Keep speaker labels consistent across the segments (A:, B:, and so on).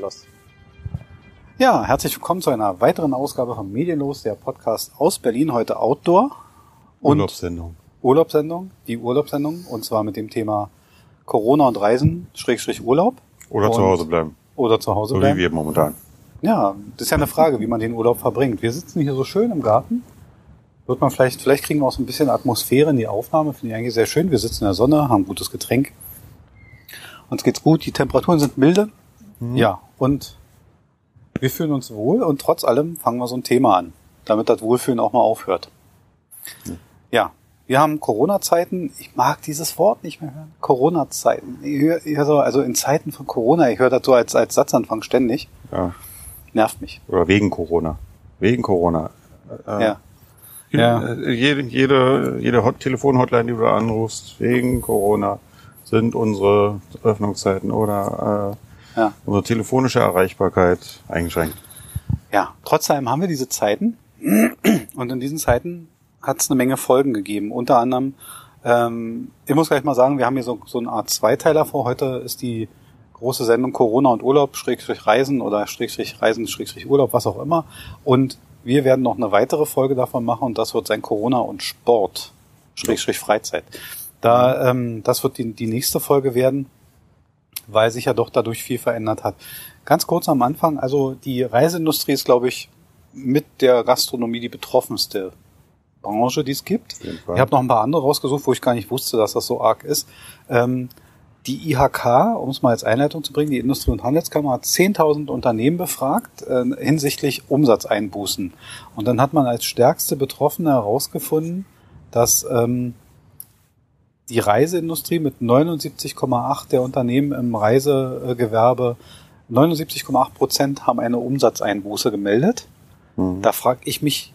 A: Los. Ja, herzlich willkommen zu einer weiteren Ausgabe von Medienlos, der Podcast aus Berlin, heute Outdoor.
B: Und Urlaubssendung.
A: Urlaubssendung, die Urlaubssendung, und zwar mit dem Thema Corona und Reisen, Schrägstrich Urlaub.
B: Oder
A: und
B: zu Hause bleiben.
A: Oder zu Hause
B: so
A: bleiben.
B: wie wir momentan.
A: Ja, das ist ja eine Frage, wie man den Urlaub verbringt. Wir sitzen hier so schön im Garten. Wird man vielleicht, vielleicht kriegen wir auch so ein bisschen Atmosphäre in die Aufnahme. Finde ich eigentlich sehr schön. Wir sitzen in der Sonne, haben gutes Getränk. Uns geht's gut, die Temperaturen sind milde.
B: Mhm.
A: Ja, und wir fühlen uns wohl und trotz allem fangen wir so ein Thema an, damit das Wohlfühlen auch mal aufhört.
B: Mhm.
A: Ja, wir haben Corona-Zeiten. Ich mag dieses Wort nicht mehr hören. Corona-Zeiten. Ich höre, höre so, also in Zeiten von Corona, ich höre das so als, als Satzanfang ständig.
B: Ja.
A: Nervt mich.
B: Oder wegen Corona. Wegen Corona. Äh,
A: Ja. Ja.
B: äh, Jede, jede, jede Hot Telefon-Hotline, die du da anrufst, wegen Corona, sind unsere Öffnungszeiten oder äh,
A: Ja.
B: unsere telefonische Erreichbarkeit eingeschränkt.
A: Ja, trotzdem haben wir diese Zeiten und in diesen Zeiten hat es eine Menge Folgen gegeben. Unter anderem, ähm, ich muss gleich mal sagen, wir haben hier so, so eine Art Zweiteiler vor. Heute ist die große Sendung Corona und Urlaub, Schrägstrich Reisen oder Schrägstrich Reisen, Schrägstrich Urlaub, was auch immer. Und wir werden noch eine weitere Folge davon machen und das wird sein Corona und Sport, Schrägstrich Freizeit. Da, ähm, das wird die, die nächste Folge werden, weil sich ja doch dadurch viel verändert hat. Ganz kurz am Anfang, also die Reiseindustrie ist, glaube ich, mit der Gastronomie die betroffenste Branche, die es gibt. Ich habe noch ein paar andere rausgesucht, wo ich gar nicht wusste, dass das so arg ist. Ähm, die IHK, um es mal als Einleitung zu bringen, die Industrie- und Handelskammer hat 10.000 Unternehmen befragt äh, hinsichtlich Umsatzeinbußen. Und dann hat man als stärkste Betroffene herausgefunden, dass ähm, die Reiseindustrie mit 79,8 der Unternehmen im Reisegewerbe 79,8 Prozent haben eine Umsatzeinbuße gemeldet.
B: Mhm.
A: Da frage ich mich,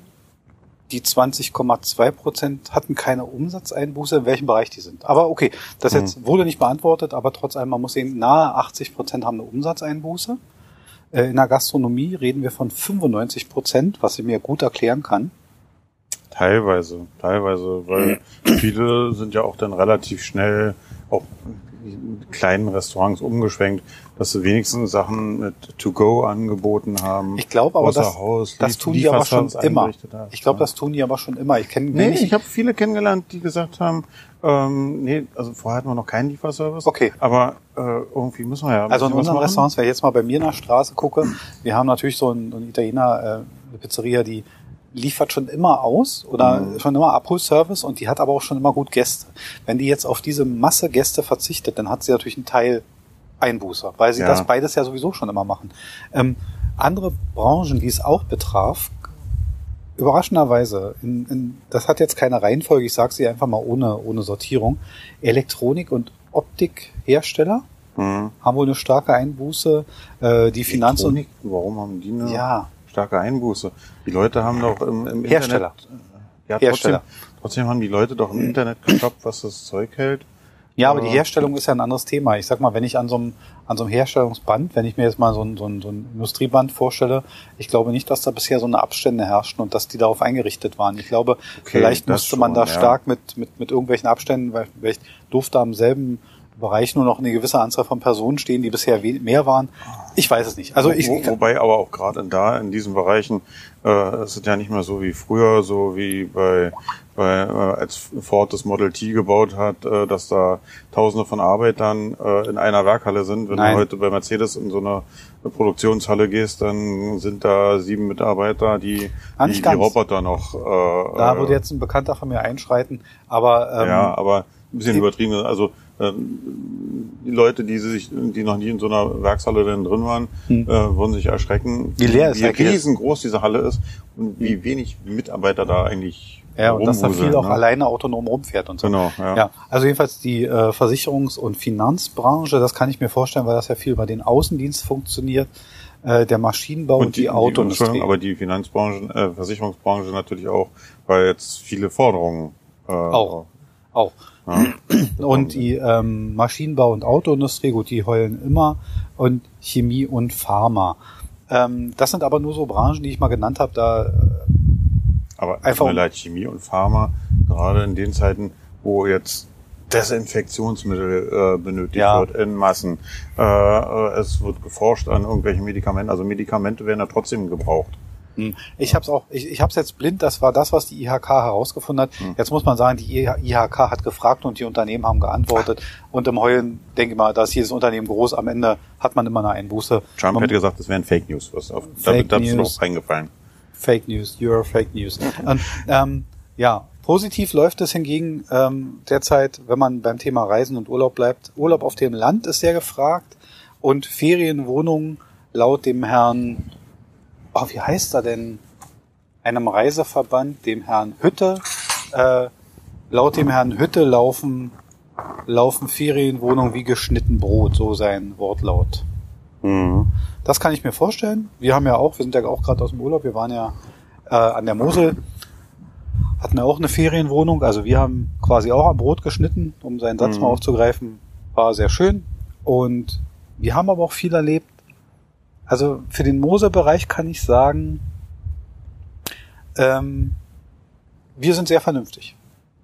A: die 20,2 Prozent hatten keine Umsatzeinbuße, in welchem Bereich die sind. Aber okay, das
B: Mhm.
A: jetzt wurde nicht beantwortet, aber trotz allem, man muss sehen, nahe 80 Prozent haben eine Umsatzeinbuße. Äh, In der Gastronomie reden wir von 95 Prozent, was ich mir gut erklären kann.
B: Teilweise, teilweise, weil viele sind ja auch dann relativ schnell auch in kleinen Restaurants umgeschwenkt, dass sie wenigstens Sachen mit To-Go angeboten haben.
A: Ich glaube aber, das,
B: Haus,
A: das tun die aber schon immer. Ich glaube, das tun die aber schon immer. Ich kenne
B: Nee, ich habe viele kennengelernt, die gesagt haben, ähm, nee, also vorher hatten wir noch keinen Lieferservice.
A: Okay.
B: Aber äh, irgendwie müssen wir ja.
A: Also in unseren. Restaurants, wenn ich jetzt mal bei mir der Straße gucke, wir haben natürlich so einen, einen Italiener, äh, eine Pizzeria, die liefert schon immer aus oder
B: Mhm.
A: schon immer Abholservice und die hat aber auch schon immer gut Gäste. Wenn die jetzt auf diese Masse Gäste verzichtet, dann hat sie natürlich einen Teil Einbußer, weil sie
B: Ja.
A: das beides ja sowieso schon immer machen. Ähm, andere Branchen, die es auch betraf, überraschenderweise, in, in, das hat jetzt keine Reihenfolge, ich sage sie einfach mal ohne, ohne Sortierung, Elektronik- und Optikhersteller
B: Mhm.
A: haben wohl eine starke Einbuße. Äh, die Finanz- und
B: warum haben die eine
A: ja,
B: starke Einbuße? Die Leute haben doch im, im
A: Hersteller.
B: Internet. Ja,
A: Hersteller.
B: Trotzdem, trotzdem haben die Leute doch im Internet geshoppt, was das Zeug hält.
A: ja, aber die
B: Ja.
A: Herstellung ist ja ein anderes Thema. Ich sag mal, wenn ich an so einem an so einem Herstellungsband, wenn ich mir jetzt mal so ein, so ein, so ein Industrieband vorstelle, ich glaube nicht, dass da bisher so eine Abstände herrschten und dass die darauf eingerichtet waren. Ich glaube, vielleicht
B: das
A: musste man
B: schon,
A: da
B: ja.
A: stark mit, mit, mit irgendwelchen Abständen, weil vielleicht durfte am selben Bereich nur noch eine gewisse Anzahl von Personen stehen, die bisher mehr waren. Ich weiß es nicht. Also ich,
B: Wo, wobei aber auch gerade in da in diesen Bereichen äh, es ist ja nicht mehr so wie früher, so wie bei, bei äh, als Ford das Model T gebaut hat, äh, dass da Tausende von Arbeitern äh, in einer Werkhalle sind. Wenn
A: Nein.
B: du heute bei Mercedes in so eine, eine Produktionshalle gehst, dann sind da sieben Mitarbeiter, die
A: Ah,
B: die, die. Roboter noch. Äh,
A: da würde jetzt ein Bekannter von mir einschreiten, aber ähm,
B: ja, aber ein bisschen
A: die-
B: übertrieben. Also die Leute, die sich, die noch nie in so einer Werkshalle drin waren,
A: Hm.
B: äh, würden sich erschrecken,
A: Wie leer ist
B: wie riesengroß diese Halle ist und wie wenig Mitarbeiter da eigentlich
A: ja, und dass da viel
B: rumwuseln,
A: auch
B: ne?
A: alleine autonom rumfährt und so.
B: Genau, ja.
A: Ja, also jedenfalls die äh, Versicherungs- und Finanzbranche, das kann ich mir vorstellen, weil das ja viel über den Außendienst funktioniert, äh, der Maschinenbau und, die, Autoindustrie.
B: Entschuldigung, aber die Finanzbranche, äh, Versicherungsbranche natürlich auch, weil jetzt viele Forderungen äh,
A: Auch. Auch.
B: Ja.
A: Und die ähm, Maschinenbau- und Autoindustrie, gut, die heulen immer. Und Chemie und Pharma. Ähm, das sind aber nur so Branchen, die ich mal genannt habe. Da, äh,
B: Aber
A: Einfach
B: tut mir
A: um-
B: leid, Chemie und Pharma, gerade in den Zeiten, wo jetzt Desinfektionsmittel äh, benötigt
A: Ja.
B: wird in Massen. Äh, äh, es wird geforscht an irgendwelchen Medikamenten. Also Medikamente werden ja trotzdem gebraucht.
A: Hm. Ich habe es auch, ich, ich habe es jetzt blind. Das war das, was die IHK herausgefunden hat. Jetzt muss man sagen, die IHK hat gefragt und die Unternehmen haben geantwortet. Und im Heulen denke ich mal, da ist jedes Unternehmen groß. Am Ende hat man immer eine Einbuße.
B: Trump
A: man,
B: hätte gesagt, das wären Fake News. Was auf,
A: Fake
B: da ist
A: News.
B: noch eingefallen.
A: Fake News, you're Fake News. Und, ähm, ja, positiv läuft es hingegen ähm, derzeit, wenn man beim Thema Reisen und Urlaub bleibt. Urlaub auf dem Land ist sehr gefragt und Ferienwohnungen laut dem Herrn, oh, wie heißt er denn? Einem Reiseverband, dem Herrn Hütte. Äh, laut dem Herrn Hütte laufen, laufen Ferienwohnungen wie geschnitten Brot, so sein Wortlaut.
B: Mhm.
A: Das kann ich mir vorstellen. Wir haben ja auch, wir sind ja auch gerade aus dem Urlaub, wir waren ja äh, an der Mosel, hatten ja auch eine Ferienwohnung. Also wir haben quasi auch am Brot geschnitten, um seinen Satz
B: Mhm.
A: mal aufzugreifen. War sehr schön. Und wir haben aber auch viel erlebt. Also für den Moselbereich kann ich sagen, ähm, wir sind sehr vernünftig.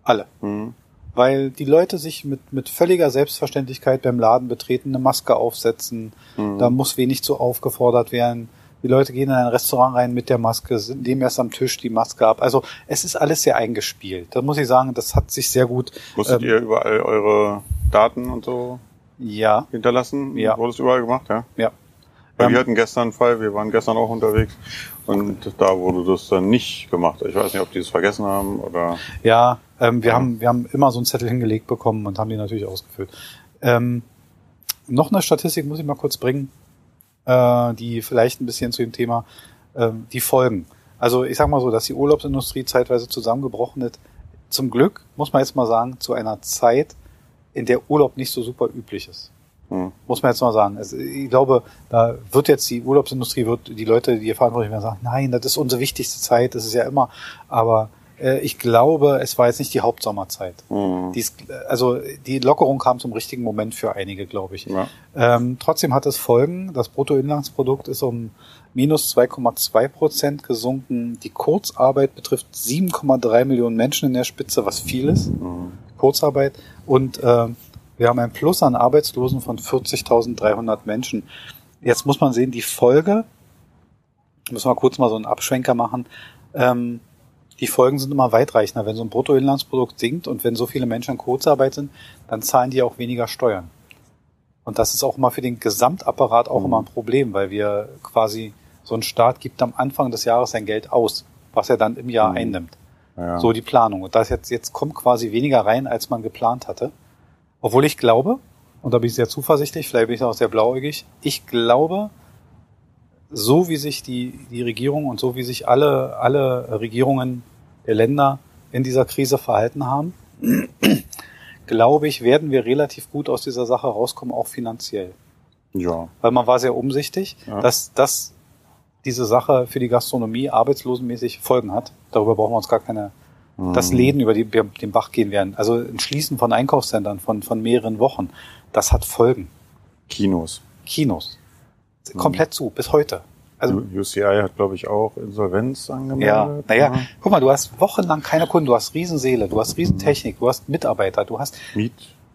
A: Alle
B: Mhm.
A: weil die Leute sich mit, mit völliger Selbstverständlichkeit beim Laden betreten, eine Maske aufsetzen. Da muss wenig zu aufgefordert werden. Die Leute gehen in ein Restaurant rein mit der Maske, nehmen erst am Tisch die Maske ab. Also es ist alles sehr eingespielt. Da muss ich sagen, das hat sich sehr gut.
B: Musstet
A: ähm,
B: ihr überall eure Daten und so
A: Ja,
B: hinterlassen?
A: Ja.
B: Wurde es überall gemacht, ja?
A: ja. Ähm,
B: wir hatten gestern einen Fall, wir waren gestern auch unterwegs und da wurde das dann nicht gemacht. Ich weiß nicht, ob die es vergessen haben oder.
A: Ja, ähm, wir, haben, wir haben immer so einen Zettel hingelegt bekommen und haben die natürlich ausgefüllt. Ähm, noch eine Statistik muss ich mal kurz bringen, äh, die vielleicht ein bisschen zu dem Thema, ähm, die Folgen. Also ich sag mal so, dass die Urlaubsindustrie zeitweise zusammengebrochen ist. Zum Glück, muss man jetzt mal sagen, zu einer Zeit, in der Urlaub nicht so super üblich ist.
B: Hm.
A: Muss man jetzt mal sagen. Also ich glaube, da wird jetzt die Urlaubsindustrie, wird die Leute, die hier verantwortlich werden, sagen, nein, das ist unsere wichtigste Zeit, das ist ja immer. Aber äh, ich glaube, es war jetzt nicht die Hauptsommerzeit.
B: Hm.
A: Die ist, also die Lockerung kam zum richtigen Moment für einige, glaube ich.
B: Ja.
A: Ähm, trotzdem hat es Folgen. Das Bruttoinlandsprodukt ist um minus 2,2 Prozent gesunken. Die Kurzarbeit betrifft 7,3 Millionen Menschen in der Spitze, was viel ist.
B: Hm.
A: Kurzarbeit. Und äh, wir haben ein Plus an Arbeitslosen von 40.300 Menschen. Jetzt muss man sehen, die Folge, müssen wir kurz mal so einen Abschwenker machen, ähm, die Folgen sind immer weitreichender. Wenn so ein Bruttoinlandsprodukt sinkt und wenn so viele Menschen in Kurzarbeit sind, dann zahlen die auch weniger Steuern. Und das ist auch immer für den Gesamtapparat auch immer ein Problem, weil wir quasi so ein Staat gibt am Anfang des Jahres sein Geld aus, was er dann im Jahr
B: Mhm.
A: einnimmt.
B: Ja.
A: So die Planung. Und das jetzt, jetzt kommt quasi weniger rein, als man geplant hatte. Obwohl ich glaube, und da bin ich sehr zuversichtlich, vielleicht bin ich auch sehr blauäugig, ich glaube, so wie sich die, die Regierung und so wie sich alle, alle Regierungen der Länder in dieser Krise verhalten haben, glaube ich, werden wir relativ gut aus dieser Sache rauskommen, auch finanziell.
B: ja.
A: Weil man war sehr umsichtig,
B: Ja.
A: dass, dass diese Sache für die Gastronomie arbeitslosenmäßig Folgen hat. Darüber brauchen wir uns gar keine, dass Läden über die, den Bach gehen werden. Also ein Schließen von Einkaufszentren von, von mehreren Wochen, das hat Folgen.
B: Kinos.
A: Kinos. Komplett zu, bis heute. Also,
B: UCI hat, glaube ich, auch Insolvenz angemeldet.
A: ja, naja, guck mal, du hast wochenlang keine Kunden, du hast Riesenseele, du hast Riesentechnik, du hast Mitarbeiter, du hast
B: Miet,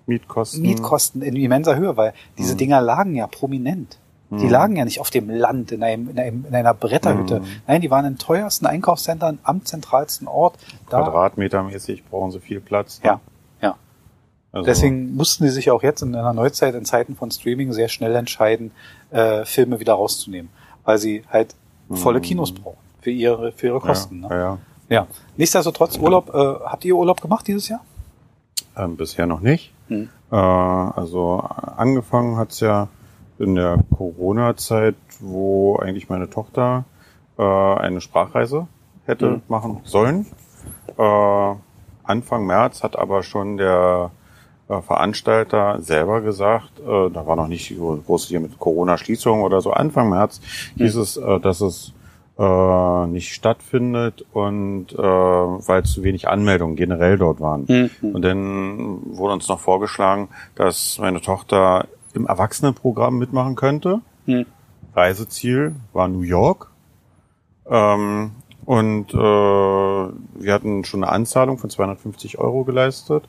B: Mietkosten.
A: Mietkosten in immenser Höhe, weil diese
B: Mhm.
A: Dinger lagen ja prominent. Die lagen ja nicht auf dem Land in, einem, in, einem, in einer Bretterhütte.
B: Mhm.
A: Nein, die waren in teuersten Einkaufszentren am zentralsten Ort. Da,
B: Quadratmetermäßig brauchen sie viel Platz.
A: ja, ja.
B: Also,
A: Deswegen mussten die sich auch jetzt in einer Neuzeit, in Zeiten von Streaming, sehr schnell entscheiden, äh, Filme wieder rauszunehmen, weil sie halt volle Kinos brauchen für ihre, für ihre Kosten.
B: Mhm. Ja,
A: ne?
B: ja, ja.
A: Nichtsdestotrotz, Urlaub, äh, habt ihr Urlaub gemacht dieses Jahr?
B: Ähm, bisher noch nicht.
A: Hm.
B: Äh, also angefangen hat's ja in der Corona-Zeit, wo eigentlich meine Tochter äh, eine Sprachreise hätte
A: Mhm.
B: machen sollen. Äh, Anfang März hat aber schon der äh, Veranstalter selber gesagt, äh, da war noch nicht so groß hier mit Corona-Schließung oder so, Anfang März hieß es, äh, dass es äh, nicht stattfindet und äh, weil zu wenig Anmeldungen generell dort waren.
A: Mhm.
B: Und dann wurde uns noch vorgeschlagen, dass meine Tochter im Erwachsenenprogramm mitmachen könnte.
A: Hm.
B: Reiseziel war New York. Ähm, Und äh, wir hatten schon eine Anzahlung von 250 Euro geleistet.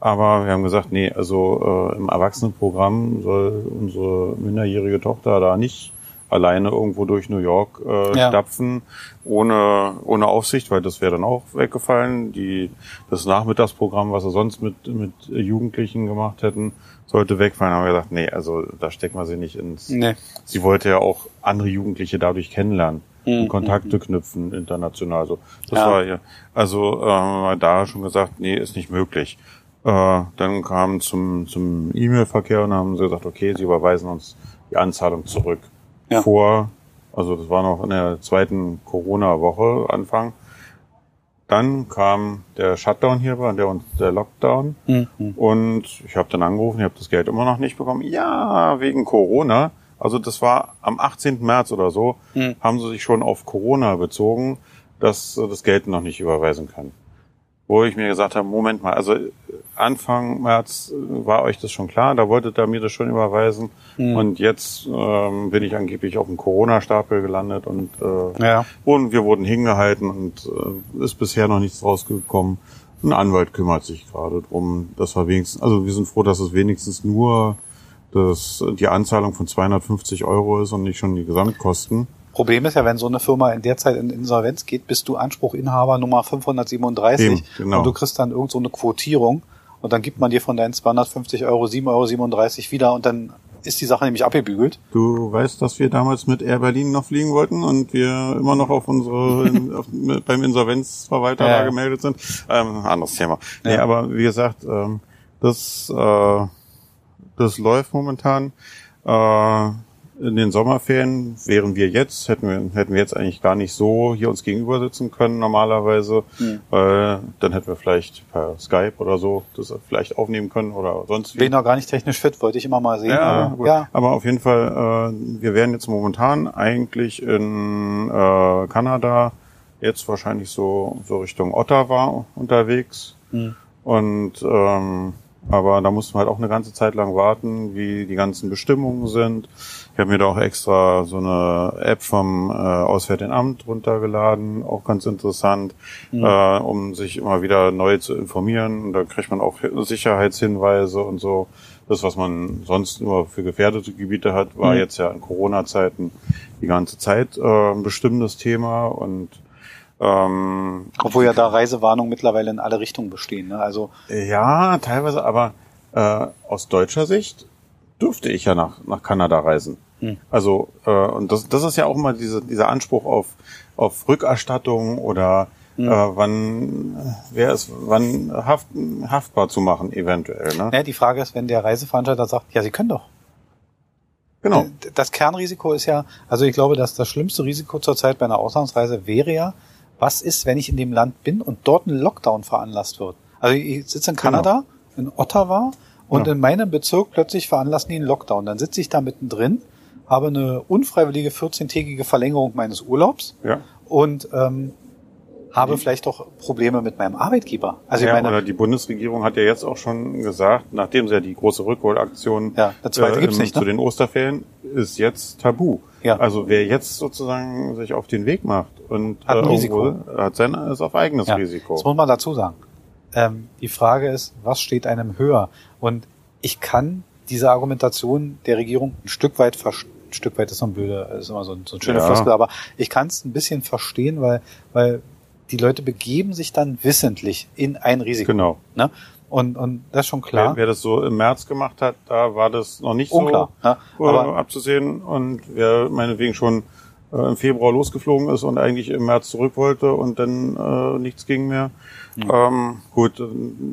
B: Aber wir haben gesagt, nee, also äh, im Erwachsenenprogramm soll unsere minderjährige Tochter da nicht alleine irgendwo durch New York äh, ja. stapfen, ohne, ohne Aufsicht, weil das wäre dann auch weggefallen. Die, das Nachmittagsprogramm, was wir sonst mit, mit Jugendlichen gemacht hätten, sollte wegfallen. Haben wir gesagt, nee, also da stecken wir sie nicht ins. Nee. Sie wollte ja auch andere Jugendliche dadurch kennenlernen. Mhm. Kontakte knüpfen international. So, das ja. war ja. Also äh, da schon gesagt, nee, ist nicht möglich. Äh, dann kam zum zum E-Mail-Verkehr und haben sie gesagt, okay, sie überweisen uns die Anzahlung zurück ja. vor, also das war noch in der zweiten Corona-Woche Anfang. Dann kam der Shutdown hier, war der, der Lockdown. Mhm. Und ich habe dann angerufen, ich habe das Geld immer noch nicht bekommen. Ja, wegen Corona. Also das war am 18. März oder so, mhm. haben sie sich schon auf Corona bezogen, dass das Geld noch nicht überweisen können wo ich mir gesagt habe, Moment mal, also Anfang März war euch das schon klar, da wolltet ihr mir das schon überweisen mhm. und jetzt ähm, bin ich angeblich auf dem Corona-Stapel gelandet und, äh, ja. und wir wurden hingehalten und äh, ist bisher noch nichts rausgekommen. Ein Anwalt kümmert sich gerade drum, dass wir wenigstens, also wir sind froh, dass es wenigstens nur das, die Anzahlung von 250 Euro ist und nicht schon die Gesamtkosten.
A: Problem ist ja, wenn so eine Firma in der Zeit in Insolvenz geht, bist du Anspruchinhaber Nummer 537 Eben, genau. und du kriegst dann irgend so eine Quotierung und dann gibt man dir von deinen 250 Euro 7,37 Euro wieder und dann ist die Sache nämlich abgebügelt.
B: Du weißt, dass wir damals mit Air Berlin noch fliegen wollten und wir immer noch auf unsere auf, beim Insolvenzverwalter ja. da gemeldet sind. Ähm, anderes Thema. Ja. Nee, aber wie gesagt, ähm, das äh, das läuft momentan. Äh, in den Sommerferien wären wir jetzt, hätten wir, hätten wir jetzt eigentlich gar nicht so hier uns gegenüber sitzen können normalerweise, mhm. weil dann hätten wir vielleicht per Skype oder so das vielleicht aufnehmen können oder sonst.
A: Bin noch gar nicht technisch fit, wollte ich immer mal sehen.
B: Ja, aber, ja. aber auf jeden Fall, äh, wir wären jetzt momentan eigentlich in äh, Kanada, jetzt wahrscheinlich so, so Richtung Ottawa unterwegs. Mhm. Und ähm, aber da mussten wir halt auch eine ganze Zeit lang warten, wie die ganzen Bestimmungen sind. Ich habe mir da auch extra so eine App vom äh, Auswärtigen Amt runtergeladen, auch ganz interessant, mhm. äh, um sich immer wieder neu zu informieren. Und da kriegt man auch Sicherheitshinweise und so. Das, was man sonst nur für gefährdete Gebiete hat, war mhm. jetzt ja in Corona-Zeiten die ganze Zeit äh, ein bestimmtes Thema und
A: ähm, Obwohl ja da Reisewarnungen mittlerweile in alle Richtungen bestehen. Ne? Also
B: ja, teilweise, aber äh, aus deutscher Sicht dürfte ich ja nach, nach Kanada reisen. Hm. Also äh, und das, das ist ja auch immer diese, dieser Anspruch auf, auf Rückerstattung oder hm. äh, wann wäre es wann haft, haftbar zu machen eventuell. Ne?
A: Ja, die Frage ist, wenn der Reiseveranstalter sagt, ja, Sie können doch. Genau. Das Kernrisiko ist ja, also ich glaube, dass das schlimmste Risiko zurzeit bei einer Auslandsreise wäre ja, was ist, wenn ich in dem Land bin und dort ein Lockdown veranlasst wird? Also ich sitze in Kanada, genau. in Ottawa und ja. in meinem Bezirk plötzlich veranlassen die einen Lockdown. Dann sitze ich da mittendrin, habe eine unfreiwillige 14-tägige Verlängerung meines Urlaubs ja. und ähm, habe vielleicht auch Probleme mit meinem Arbeitgeber.
B: Also ja, ich meine, oder die Bundesregierung hat ja jetzt auch schon gesagt, nachdem sie ja die große Rückholaktion
A: ja, äh, gibt's nicht,
B: ne? zu den Osterferien ist jetzt tabu. Ja. Also wer jetzt sozusagen sich auf den Weg macht und
A: hat ein äh, Risiko.
B: hat sein ist auf eigenes
A: ja.
B: Risiko.
A: Das muss man dazu sagen. Ähm, die Frage ist, was steht einem höher? Und ich kann diese Argumentation der Regierung ein Stück weit verstehen. Ein Stück weit ist so ein blöder, ist immer so ein, so ein schöner ja. Floskel, aber ich kann es ein bisschen verstehen, weil, weil die Leute begeben sich dann wissentlich in ein Risiko.
B: Genau.
A: Ne? Und, und das ist schon klar.
B: Wer, wer das so im März gemacht hat, da war das noch nicht Unklar, so ja, aber abzusehen. Und wer meinetwegen schon äh, im Februar losgeflogen ist und eigentlich im März zurück wollte und dann äh, nichts ging mehr. Mhm. Ähm, gut,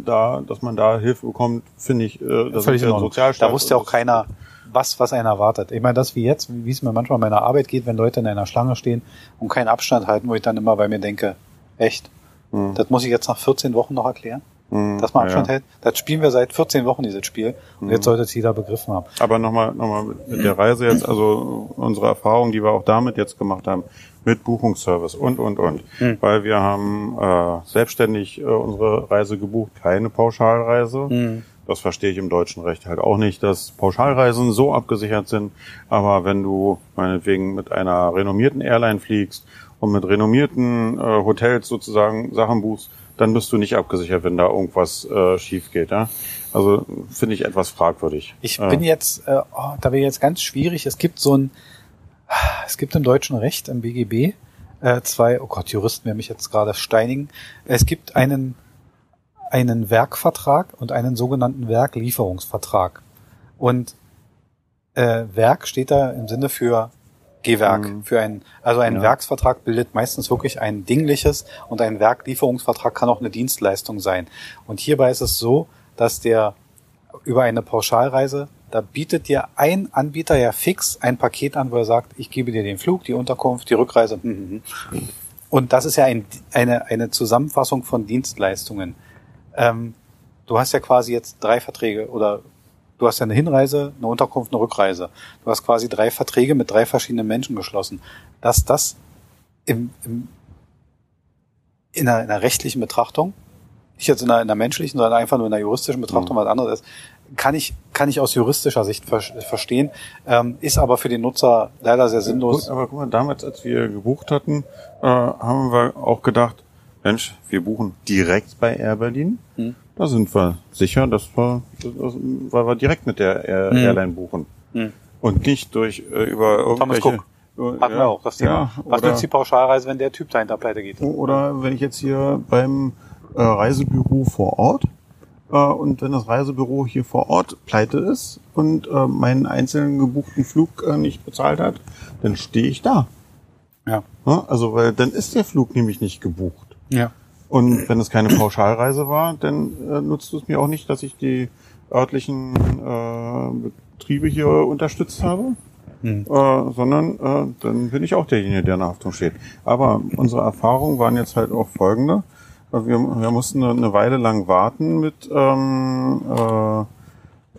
B: da, dass man da Hilfe bekommt, finde ich, äh, das
A: Völlig ist ja Sozialstaat. Da wusste ja auch keiner, was, was einen erwartet. Ich meine, das wie jetzt, wie es mir manchmal in meiner Arbeit geht, wenn Leute in einer Schlange stehen und keinen Abstand halten, wo ich dann immer bei mir denke, echt, mhm. das muss ich jetzt nach 14 Wochen noch erklären? Mhm, dass man Abstand ja. hält. Das spielen wir seit 14 Wochen, dieses Spiel. Und mhm. jetzt sollte es jeder begriffen haben.
B: Aber nochmal nochmal mit der Reise jetzt, also unsere Erfahrung, die wir auch damit jetzt gemacht haben, mit Buchungsservice und, und, und. Mhm. Weil wir haben äh, selbstständig äh, unsere Reise gebucht, keine Pauschalreise. Das verstehe ich im deutschen Recht halt auch nicht, dass Pauschalreisen so abgesichert sind. Aber wenn du meinetwegen mit einer renommierten Airline fliegst und mit renommierten äh, Hotels sozusagen Sachen buchst, dann bist du nicht abgesichert, wenn da irgendwas äh, schief geht. Ja? Also finde ich etwas fragwürdig.
A: Ich bin jetzt, äh, oh, da wäre jetzt ganz schwierig. Es gibt so ein, es gibt im deutschen Recht, im BGB, äh, zwei, oh Gott, Juristen werden mich jetzt gerade steinigen. Es gibt einen, einen Werkvertrag und einen sogenannten Werklieferungsvertrag. Und äh, Werk steht da im Sinne für Gewerk,
B: Mhm.
A: für ein, also ein
B: Ja.
A: Werksvertrag bildet meistens wirklich ein dingliches und ein Werklieferungsvertrag kann auch eine Dienstleistung sein. Und hierbei ist es so, dass der über eine Pauschalreise, da bietet dir ein Anbieter ja fix ein Paket an, wo er sagt, ich gebe dir den Flug, die Unterkunft, die Rückreise. hm, hm, hm. Und das ist ja ein, eine, eine Zusammenfassung von Dienstleistungen. Ähm, du hast ja quasi jetzt drei Verträge oder du hast ja eine Hinreise, eine Unterkunft, eine Rückreise. Du hast quasi drei Verträge mit drei verschiedenen Menschen geschlossen. Dass das im, im, in, einer, in einer rechtlichen Betrachtung, nicht jetzt in einer, in einer menschlichen, sondern einfach nur in einer juristischen Betrachtung was anderes ist, kann ich, kann ich aus juristischer Sicht ver verstehen, ähm, ist aber für den Nutzer leider sehr sinnlos.
B: Gut, aber guck mal, damals, als wir gebucht hatten, äh, haben wir auch gedacht, Mensch, wir buchen direkt bei Air Berlin.
A: Hm.
B: Da sind wir sicher, dass wir, das, weil wir direkt mit der Air,
A: Hm.
B: Airline buchen.
A: Hm.
B: Und nicht durch äh, über
A: Thomas
B: irgendwelche...
A: Cook hatten wir auch das Thema.
B: Ja,
A: was nützt die Pauschalreise, wenn der Typ dahinter pleite geht?
B: oder wenn ich jetzt hier beim äh, Reisebüro vor Ort äh, und wenn das Reisebüro hier vor Ort pleite ist und äh, meinen einzelnen gebuchten Flug äh, nicht bezahlt hat, dann stehe ich da.
A: Ja.
B: Ja, also, weil dann ist der Flug nämlich nicht gebucht.
A: Ja.
B: Und wenn es keine Pauschalreise war, dann äh, nutzt es mir auch nicht, dass ich die örtlichen äh, Betriebe hier unterstützt habe,
A: Hm.
B: äh, sondern äh, dann bin ich auch derjenige, der in der Haftung steht. Aber unsere Erfahrungen waren jetzt halt auch folgende. Wir, wir mussten eine Weile lang warten mit ähm, äh,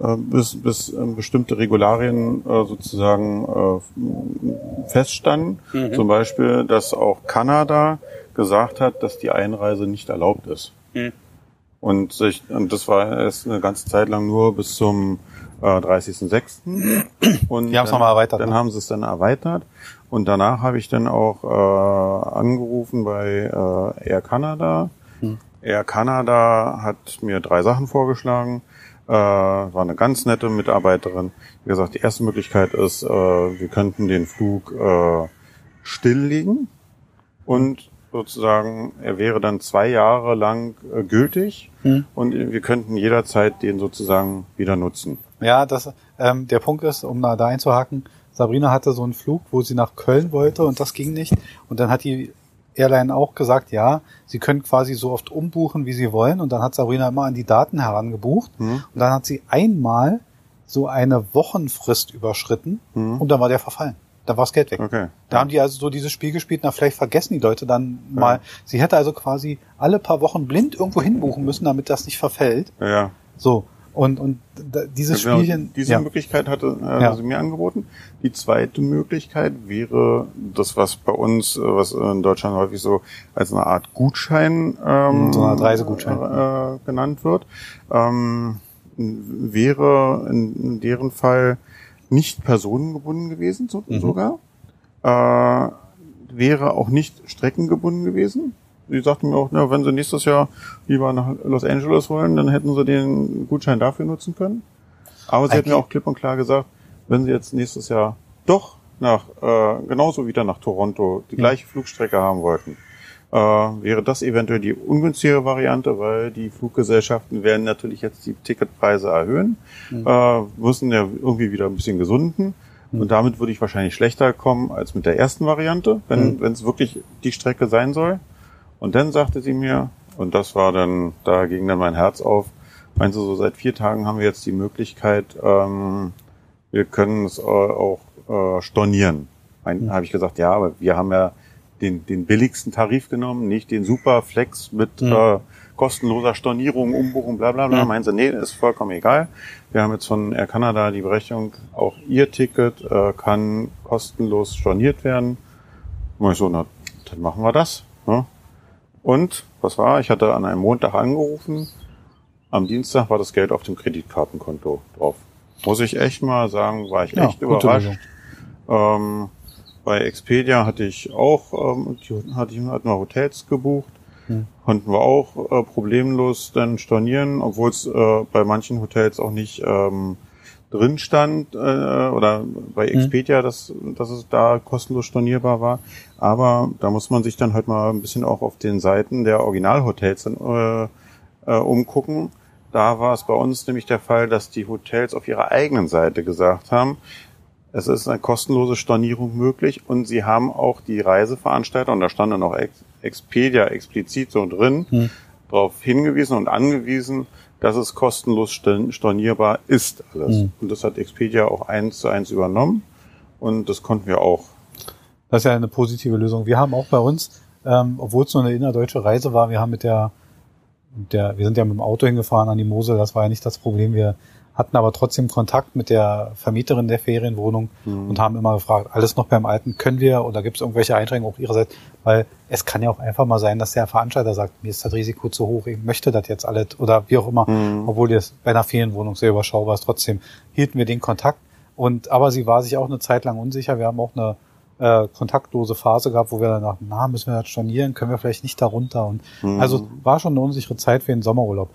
B: äh, bis, bis äh, bestimmte Regularien äh, sozusagen äh, feststanden.
A: Mhm.
B: Zum Beispiel, dass auch Kanada gesagt hat, dass die Einreise nicht erlaubt ist.
A: Mhm.
B: Und, sich, und das war erst eine ganze Zeit lang nur bis zum äh, 30.06. Und
A: Die haben es
B: dann-
A: nochmal erweitert.
B: Dann
A: ne?
B: haben sie es dann erweitert. Und danach habe ich dann auch äh, angerufen bei äh, Air Canada.
A: Hm.
B: Air Canada hat mir drei Sachen vorgeschlagen. Äh, war eine ganz nette Mitarbeiterin. Wie gesagt, die erste Möglichkeit ist, äh, wir könnten den Flug äh, stilllegen und sozusagen, er wäre dann zwei Jahre lang äh, gültig
A: Hm.
B: und wir könnten jederzeit den sozusagen wieder nutzen.
A: Ja, das, ähm, der Punkt ist, um da, da einzuhaken, Sabrina hatte so einen Flug, wo sie nach Köln wollte und das ging nicht. Und dann hat die Airline auch gesagt, ja, sie können quasi so oft umbuchen, wie sie wollen. Und dann hat Sabrina immer an die Daten herangebucht.
B: Hm.
A: Und dann hat sie einmal so eine Wochenfrist überschritten
B: Hm.
A: und dann war der verfallen. Dann war das Geld weg.
B: Okay.
A: Da haben die also so dieses Spiel gespielt, na vielleicht vergessen die Leute dann mal. Sie hätte also quasi alle paar Wochen blind irgendwo hinbuchen müssen, damit das nicht verfällt.
B: Ja, ja.
A: So. Und, und da- dieses
B: Genau,
A: Spielchen.
B: Diese
A: ja.
B: Möglichkeit hatte äh,
A: Ja.
B: sie mir angeboten. Die zweite Möglichkeit wäre das, was bei uns, äh, was in Deutschland häufig so als eine Art Gutschein ähm,
A: So eine Art Reisegutschein.
B: äh, genannt wird, ähm, wäre in, in deren Fall nicht personengebunden gewesen so,
A: Mhm.
B: sogar. Äh, wäre auch nicht streckengebunden gewesen. Sie sagten mir auch, na, wenn Sie nächstes Jahr lieber nach Los Angeles wollen, dann hätten Sie den Gutschein dafür nutzen können. Aber Sie hätten mir auch klipp und klar gesagt, wenn Sie jetzt nächstes Jahr doch nach, äh, genauso wieder nach Toronto die gleiche Flugstrecke haben wollten, äh, wäre das eventuell die ungünstigere Variante, weil die Fluggesellschaften werden natürlich jetzt die Ticketpreise erhöhen, äh, müssen ja irgendwie wieder ein bisschen gesunden. Und damit würde ich wahrscheinlich schlechter kommen als mit der ersten Variante, wenn
A: Mhm.
B: wenn es wirklich die Strecke sein soll. Und dann sagte sie mir, und das war dann, da ging dann mein Herz auf, meinte so, seit vier Tagen haben wir jetzt die Möglichkeit, ähm, wir können es äh, auch äh, stornieren. Ein,
A: Mhm.
B: Habe ich gesagt, ja, aber wir haben ja den, den billigsten Tarif genommen, nicht den Superflex mit
A: Mhm.
B: äh, kostenloser Stornierung, Umbuchung, bla bla bla.
A: Mhm.
B: Meinen sie, nee, ist vollkommen egal. Wir haben jetzt von Air Canada die Berechnung, auch ihr Ticket äh, kann kostenlos storniert werden. Und ich so, na, dann machen wir das. Ne? Und was war? Ich hatte an einem Montag angerufen Am Dienstag war das Geld auf dem Kreditkartenkonto drauf. Muss ich echt mal sagen, war ich
A: Ja,
B: echt überrascht. Ähm, bei Expedia hatte ich auch, ähm, die, hatte ich hatten wir Hotels gebucht.
A: Hm.
B: Konnten wir auch äh, problemlos dann stornieren, obwohl es äh, bei manchen Hotels auch nicht ähm, drin stand äh, oder bei
A: Hm.
B: Expedia, dass, dass es da kostenlos stornierbar war. Aber da muss man sich dann halt mal ein bisschen auch auf den Seiten der Originalhotels äh, äh, umgucken. Da war es bei uns nämlich der Fall, dass die Hotels auf ihrer eigenen Seite gesagt haben, es ist eine kostenlose Stornierung möglich und sie haben auch die Reiseveranstalter, und da stand dann auch Ex Expedia explizit so drin,
A: Hm.
B: darauf hingewiesen und angewiesen, dass es kostenlos storn- stornierbar ist alles.
A: Hm.
B: Und das hat Expedia auch eins zu eins übernommen und das konnten wir auch.
A: Das ist ja eine positive Lösung. Wir haben auch bei uns, ähm, obwohl es nur eine innerdeutsche Reise war, wir haben mit der, der, wir sind ja mit dem Auto hingefahren an die Mosel, das war ja nicht das Problem. Wir hatten aber trotzdem Kontakt mit der Vermieterin der Ferienwohnung und haben immer gefragt, alles noch beim Alten, können wir oder gibt es irgendwelche Einschränkungen auch ihrerseits? Weil es kann ja auch einfach mal sein, dass der Veranstalter sagt, mir ist das Risiko zu hoch, ich möchte das jetzt alles oder wie auch immer, obwohl das bei einer Ferienwohnung sehr überschaubar ist. Trotzdem hielten wir den Kontakt und aber sie war sich auch eine Zeit lang unsicher. Wir haben auch eine äh, kontaktlose Phase gehabt, wo wir dann dachten, na, müssen wir das stornieren, können wir vielleicht nicht darunter. Und also war schon eine unsichere Zeit für den Sommerurlaub.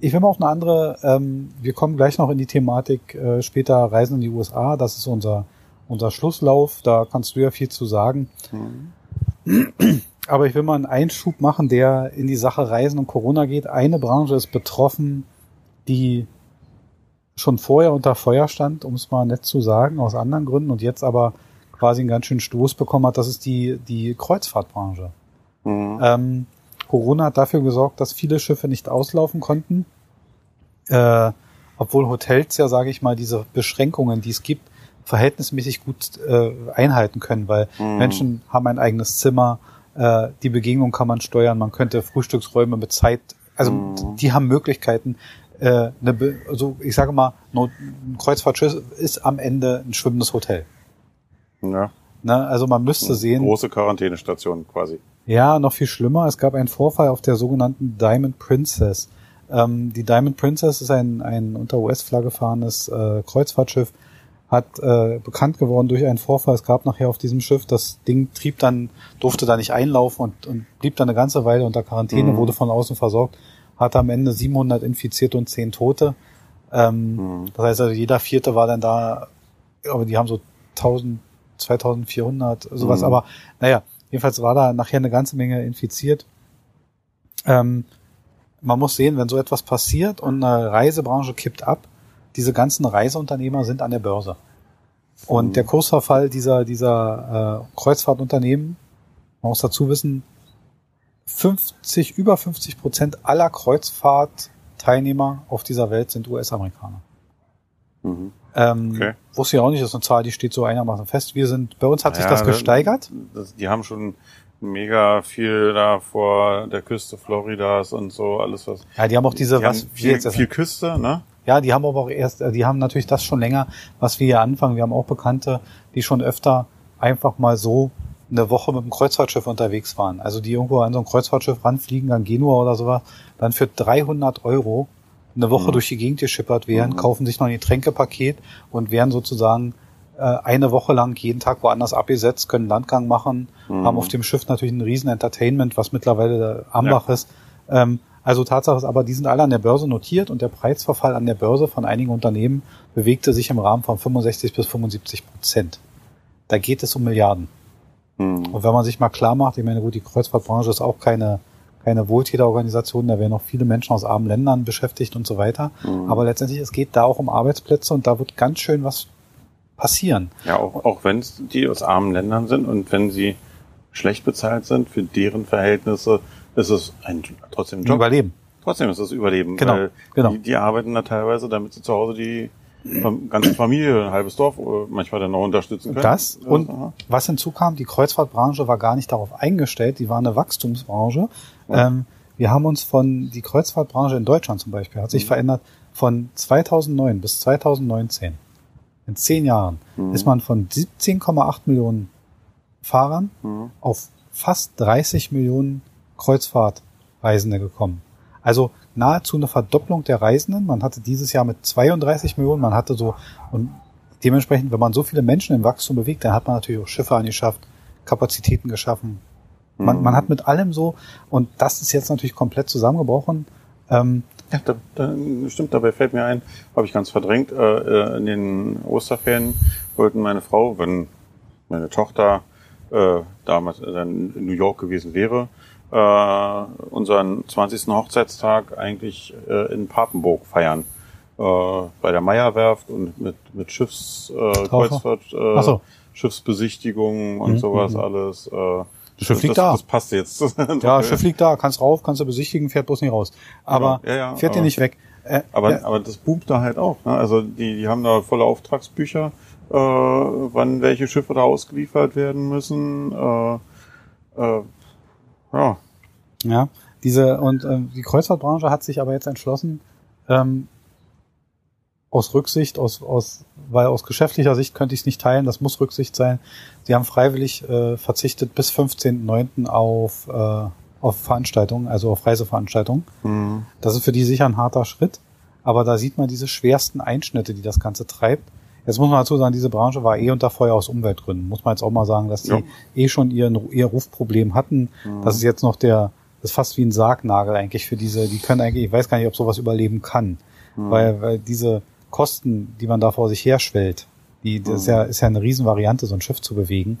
A: Ich will mal auf eine andere, ähm, wir kommen gleich noch in die Thematik äh, später Reisen in die USA. Das ist unser, unser Schlusslauf. Da kannst du ja viel zu sagen. Aber ich will mal einen Einschub machen, der in die Sache Reisen und Corona geht. Eine Branche ist betroffen, die schon vorher unter Feuer stand, um es mal nett zu sagen, aus anderen Gründen und jetzt aber quasi einen ganz schönen Stoß bekommen hat. Das ist die, die Kreuzfahrtbranche.
B: Mhm.
A: Ähm, Corona hat dafür gesorgt, dass viele Schiffe nicht auslaufen konnten. Äh, obwohl Hotels ja, sage ich mal, diese Beschränkungen, die es gibt, verhältnismäßig gut äh, einhalten können, weil
B: Mhm.
A: Menschen haben ein eigenes Zimmer, äh, die Begegnung kann man steuern, man könnte Frühstücksräume mit Zeit, also
B: Mhm.
A: die haben Möglichkeiten. Äh, eine, Be- also ich sage mal, ein Kreuzfahrtschiff ist am Ende ein schwimmendes Hotel.
B: Ja.
A: Ne? Also man müsste sehen,
B: Große Quarantänestation quasi.
A: Ja, noch viel schlimmer. Es gab einen Vorfall auf der sogenannten Diamond Princess. Ähm, die Diamond Princess ist ein, ein unter US-Flagge fahrendes äh, Kreuzfahrtschiff, hat äh, bekannt geworden durch einen Vorfall. Es gab nachher auf diesem Schiff, das Ding trieb dann, durfte da nicht einlaufen und, und blieb dann eine ganze Weile unter Quarantäne,
B: Mhm.
A: wurde von außen versorgt, hatte am Ende 700 Infizierte und 10 Tote. Ähm,
B: Mhm.
A: Das heißt also, jeder Vierte war dann da, aber die haben so 1000, 2400, sowas,
B: Mhm.
A: aber naja, jedenfalls war da nachher eine ganze Menge infiziert. Ähm, man muss sehen, wenn so etwas passiert und eine Reisebranche kippt ab, diese ganzen Reiseunternehmer sind an der Börse. Und der Kursverfall dieser, dieser äh, Kreuzfahrtunternehmen, man muss dazu wissen, 50, über 50 Prozent aller Kreuzfahrtteilnehmer auf dieser Welt sind US-Amerikaner.
B: Mhm.
A: Ähm,
B: Okay.
A: Wusste ich auch nicht, das ist eine Zahl, die steht so einigermaßen fest. Wir sind, bei uns hat sich
B: Ja,
A: das gesteigert.
B: Das, die haben schon mega viel da vor der Küste Floridas und so, alles was.
A: Ja, die haben auch diese,
B: die
A: was
B: viel,
A: jetzt
B: viel Küste, ne?
A: Ja, die haben aber auch erst, äh, die haben natürlich das schon länger, was wir hier anfangen. Wir haben auch Bekannte, die schon öfter einfach mal so eine Woche mit dem Kreuzfahrtschiff unterwegs waren. Also die irgendwo an so ein Kreuzfahrtschiff ranfliegen, an Genua oder sowas, dann für 300 Euro eine Woche
B: Mhm.
A: durch die Gegend geschippert werden, kaufen sich noch ein Getränkepaket und werden sozusagen äh, eine Woche lang jeden Tag woanders abgesetzt, können Landgang machen,
B: Mhm.
A: haben auf dem Schiff natürlich ein riesen Entertainment, was mittlerweile der Ambach ist. Ähm, also Tatsache ist aber, die sind alle an der Börse notiert und der Preisverfall an der Börse von einigen Unternehmen bewegte sich im Rahmen von 65 bis 75 Prozent. Da geht es um Milliarden.
B: Mhm.
A: Und wenn man sich mal klar macht, ich meine, gut, die Kreuzfahrtbranche ist auch keine, keine Wohltäterorganisation, da werden auch viele Menschen aus armen Ländern beschäftigt und so weiter.
B: Mhm.
A: Aber letztendlich, es geht da auch um Arbeitsplätze und da wird ganz schön was passieren.
B: Ja, auch, auch wenn es die aus armen Ländern sind und wenn sie schlecht bezahlt sind, für deren Verhältnisse ist es ein, trotzdem ein Job.
A: Überleben.
B: Trotzdem ist es Überleben.
A: Genau,
B: Weil
A: genau.
B: Die, die arbeiten da teilweise, damit sie zu Hause die ganze Familie, ein halbes Dorf äh, manchmal dann noch unterstützen können.
A: Das und was hinzukam, die Kreuzfahrtbranche war gar nicht darauf eingestellt, die war eine Wachstumsbranche. Ähm, wir haben uns von, die Kreuzfahrtbranche in Deutschland zum Beispiel hat sich verändert von 2009 bis 2019. In zehn Jahren ist man von 17,8 Millionen Fahrern auf fast 30 Millionen Kreuzfahrtreisende gekommen. Also nahezu eine Verdopplung der Reisenden. Man hatte dieses Jahr mit 32 Millionen, man hatte so, und dementsprechend, wenn man so viele Menschen im Wachstum bewegt, dann hat man natürlich auch Schiffe angeschafft, Kapazitäten geschaffen. Man,
B: Mhm.
A: man hat mit allem so, und das ist jetzt natürlich komplett zusammengebrochen. Ähm,
B: Ja, da, da, stimmt, dabei fällt mir ein, habe ich ganz verdrängt, äh, äh, in den Osterferien wollten meine Frau, wenn meine Tochter äh, damals dann in New York gewesen wäre, äh, unseren 20. Hochzeitstag eigentlich äh, in Papenburg feiern. Äh, bei der Meierwerft und mit, mit Schiffs, äh, Kreuzfahrt, äh,
A: so.
B: Schiffsbesichtigungen und
A: Mhm,
B: sowas
A: mhm.
B: alles. Äh,
A: Schiff liegt
B: das,
A: da.
B: Das passt jetzt.
A: ja, Schiff liegt da, kannst rauf, kannst du besichtigen, fährt bloß nicht raus. Aber
B: Ja, ja,
A: fährt dir nicht weg. Äh,
B: Aber,
A: ja,
B: aber das boomt da halt auch. Ne? Also die, die haben da volle Auftragsbücher, äh, wann welche Schiffe da ausgeliefert werden müssen. Äh, äh, ja,
A: Ja, diese und ähm, die Kreuzfahrtbranche hat sich aber jetzt entschlossen, ähm, aus Rücksicht, aus, aus, weil aus geschäftlicher Sicht könnte ich es nicht teilen, das muss Rücksicht sein. Sie haben freiwillig äh, verzichtet bis 15.09. auf, äh, auf Veranstaltungen, also auf Reiseveranstaltungen.
B: hm,
A: Das ist für die sicher ein harter Schritt, aber da sieht man diese schwersten Einschnitte, die das Ganze treibt. Jetzt muss man dazu sagen, diese Branche war eh unter Feuer aus Umweltgründen. Muss man jetzt auch mal sagen, dass die
B: Ja.
A: eh schon ihren, ihr Rufproblem hatten. Das ist jetzt noch der, das ist fast wie ein Sargnagel eigentlich für diese, die können eigentlich, ich weiß gar nicht, ob sowas überleben kann. Weil, weil diese Kosten, die man da vor sich herschwellt, die, das ist ja, ist ja eine Riesenvariante, so ein Schiff zu bewegen.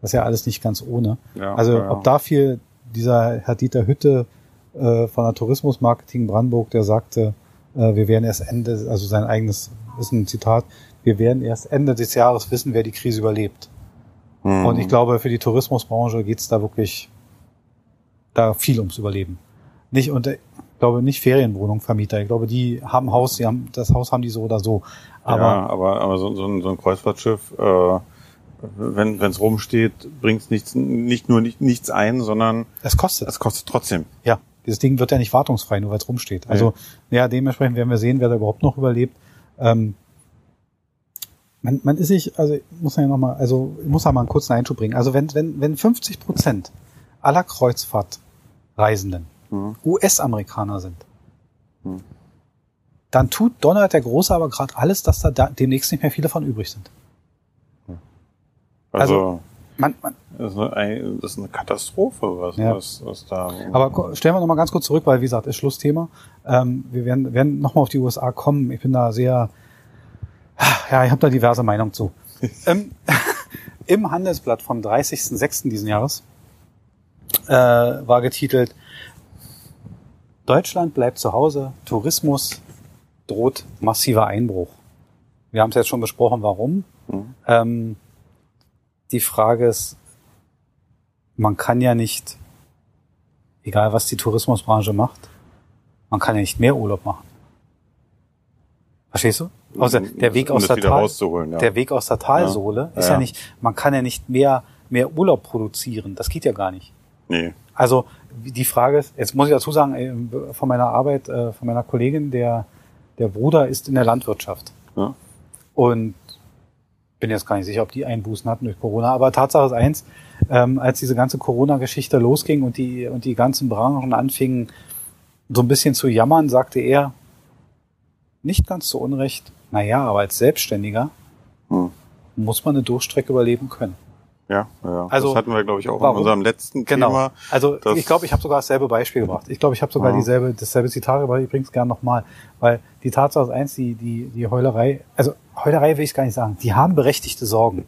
A: Das ist ja alles nicht ganz ohne.
B: Ja,
A: also,
B: ja,
A: ob dafür dieser Herr Dieter Hütte äh, von der Tourismusmarketing Brandenburg, der sagte, äh, wir werden erst Ende, also sein eigenes, ist ein Zitat, wir werden erst Ende des Jahres wissen, wer die Krise überlebt.
B: hm.
A: Und ich glaube, für die Tourismusbranche geht's da wirklich da viel ums Überleben. Nicht und glaube nicht Ferienwohnungsvermieter. Ich glaube, die haben Haus, sie haben das Haus haben die so oder so. Aber
B: ja, aber, aber so, so, ein, so ein Kreuzfahrtschiff, äh, wenn es rumsteht, bringt nichts, nicht nur nicht, nichts ein, sondern
A: es kostet.
B: es kostet trotzdem.
A: Ja, dieses Ding wird ja nicht wartungsfrei, nur weil es rumsteht. Also ja, dementsprechend werden wir sehen, wer da überhaupt noch überlebt. Ähm, man, man ist sich, also ich muss ja noch mal, also ich muss da mal einen kurzen Einschub bringen. Also wenn wenn wenn 50 Prozent aller Kreuzfahrtreisenden
B: Mhm.
A: US-Amerikaner sind,
B: Mhm.
A: dann tut Donald der Große aber gerade alles, dass da, demnächst nicht mehr viele von übrig sind.
B: Also,
A: Man, man,
B: das, ist eine, das ist eine Katastrophe, was,
A: Ja.
B: was, was da.
A: Aber stellen wir noch mal ganz kurz zurück, weil wie gesagt, ist Schlussthema. Ähm, wir werden, werden noch mal auf die USA kommen. Ich bin da sehr, ja, ich habe da diverse Meinungen zu. ähm, Im Handelsblatt vom 30.06. diesen Jahres äh, war getitelt Deutschland bleibt zu Hause, Tourismus droht massiver Einbruch. Wir haben es jetzt schon besprochen, warum.
B: Mhm.
A: Ähm, die Frage ist, man kann ja nicht, egal was die Tourismusbranche macht, man kann ja nicht mehr Urlaub machen. Verstehst du? Außer der Weg
B: um
A: aus der Tal,
B: ja.
A: der Weg aus der Talsohle
B: Ja.
A: ist
B: Ja,
A: ja,
B: ja.
A: nicht, man kann ja nicht mehr, mehr Urlaub produzieren. Das geht ja gar nicht.
B: Nee.
A: Also die Frage ist, jetzt muss ich dazu sagen, äh, von meiner Arbeit, äh, von meiner Kollegin, der, der Bruder ist in der Landwirtschaft.
B: Ja.
A: Und bin jetzt gar nicht sicher, ob die Einbußen hatten durch Corona. Aber Tatsache ist eins, ähm, als diese ganze Corona-Geschichte losging und die, und die ganzen Branchen anfingen, so ein bisschen zu jammern, sagte er, nicht ganz zu Unrecht, naja, aber als Selbstständiger
B: Hm.
A: muss man eine Durchstrecke überleben können.
B: Ja, ja.
A: Also,
B: das hatten wir, glaube ich, auch
A: warum?
B: in unserem letzten
A: Genau.
B: Thema.
A: Also ich glaube, ich habe sogar dasselbe Beispiel gebracht. Ich glaube, ich habe sogar
B: Ja.
A: dieselbe, dasselbe Zitat, aber ich bring's gern nochmal. Weil die Tatsache ist eins, die, die, die Heulerei, also Heulerei will ich gar nicht sagen, die haben berechtigte Sorgen.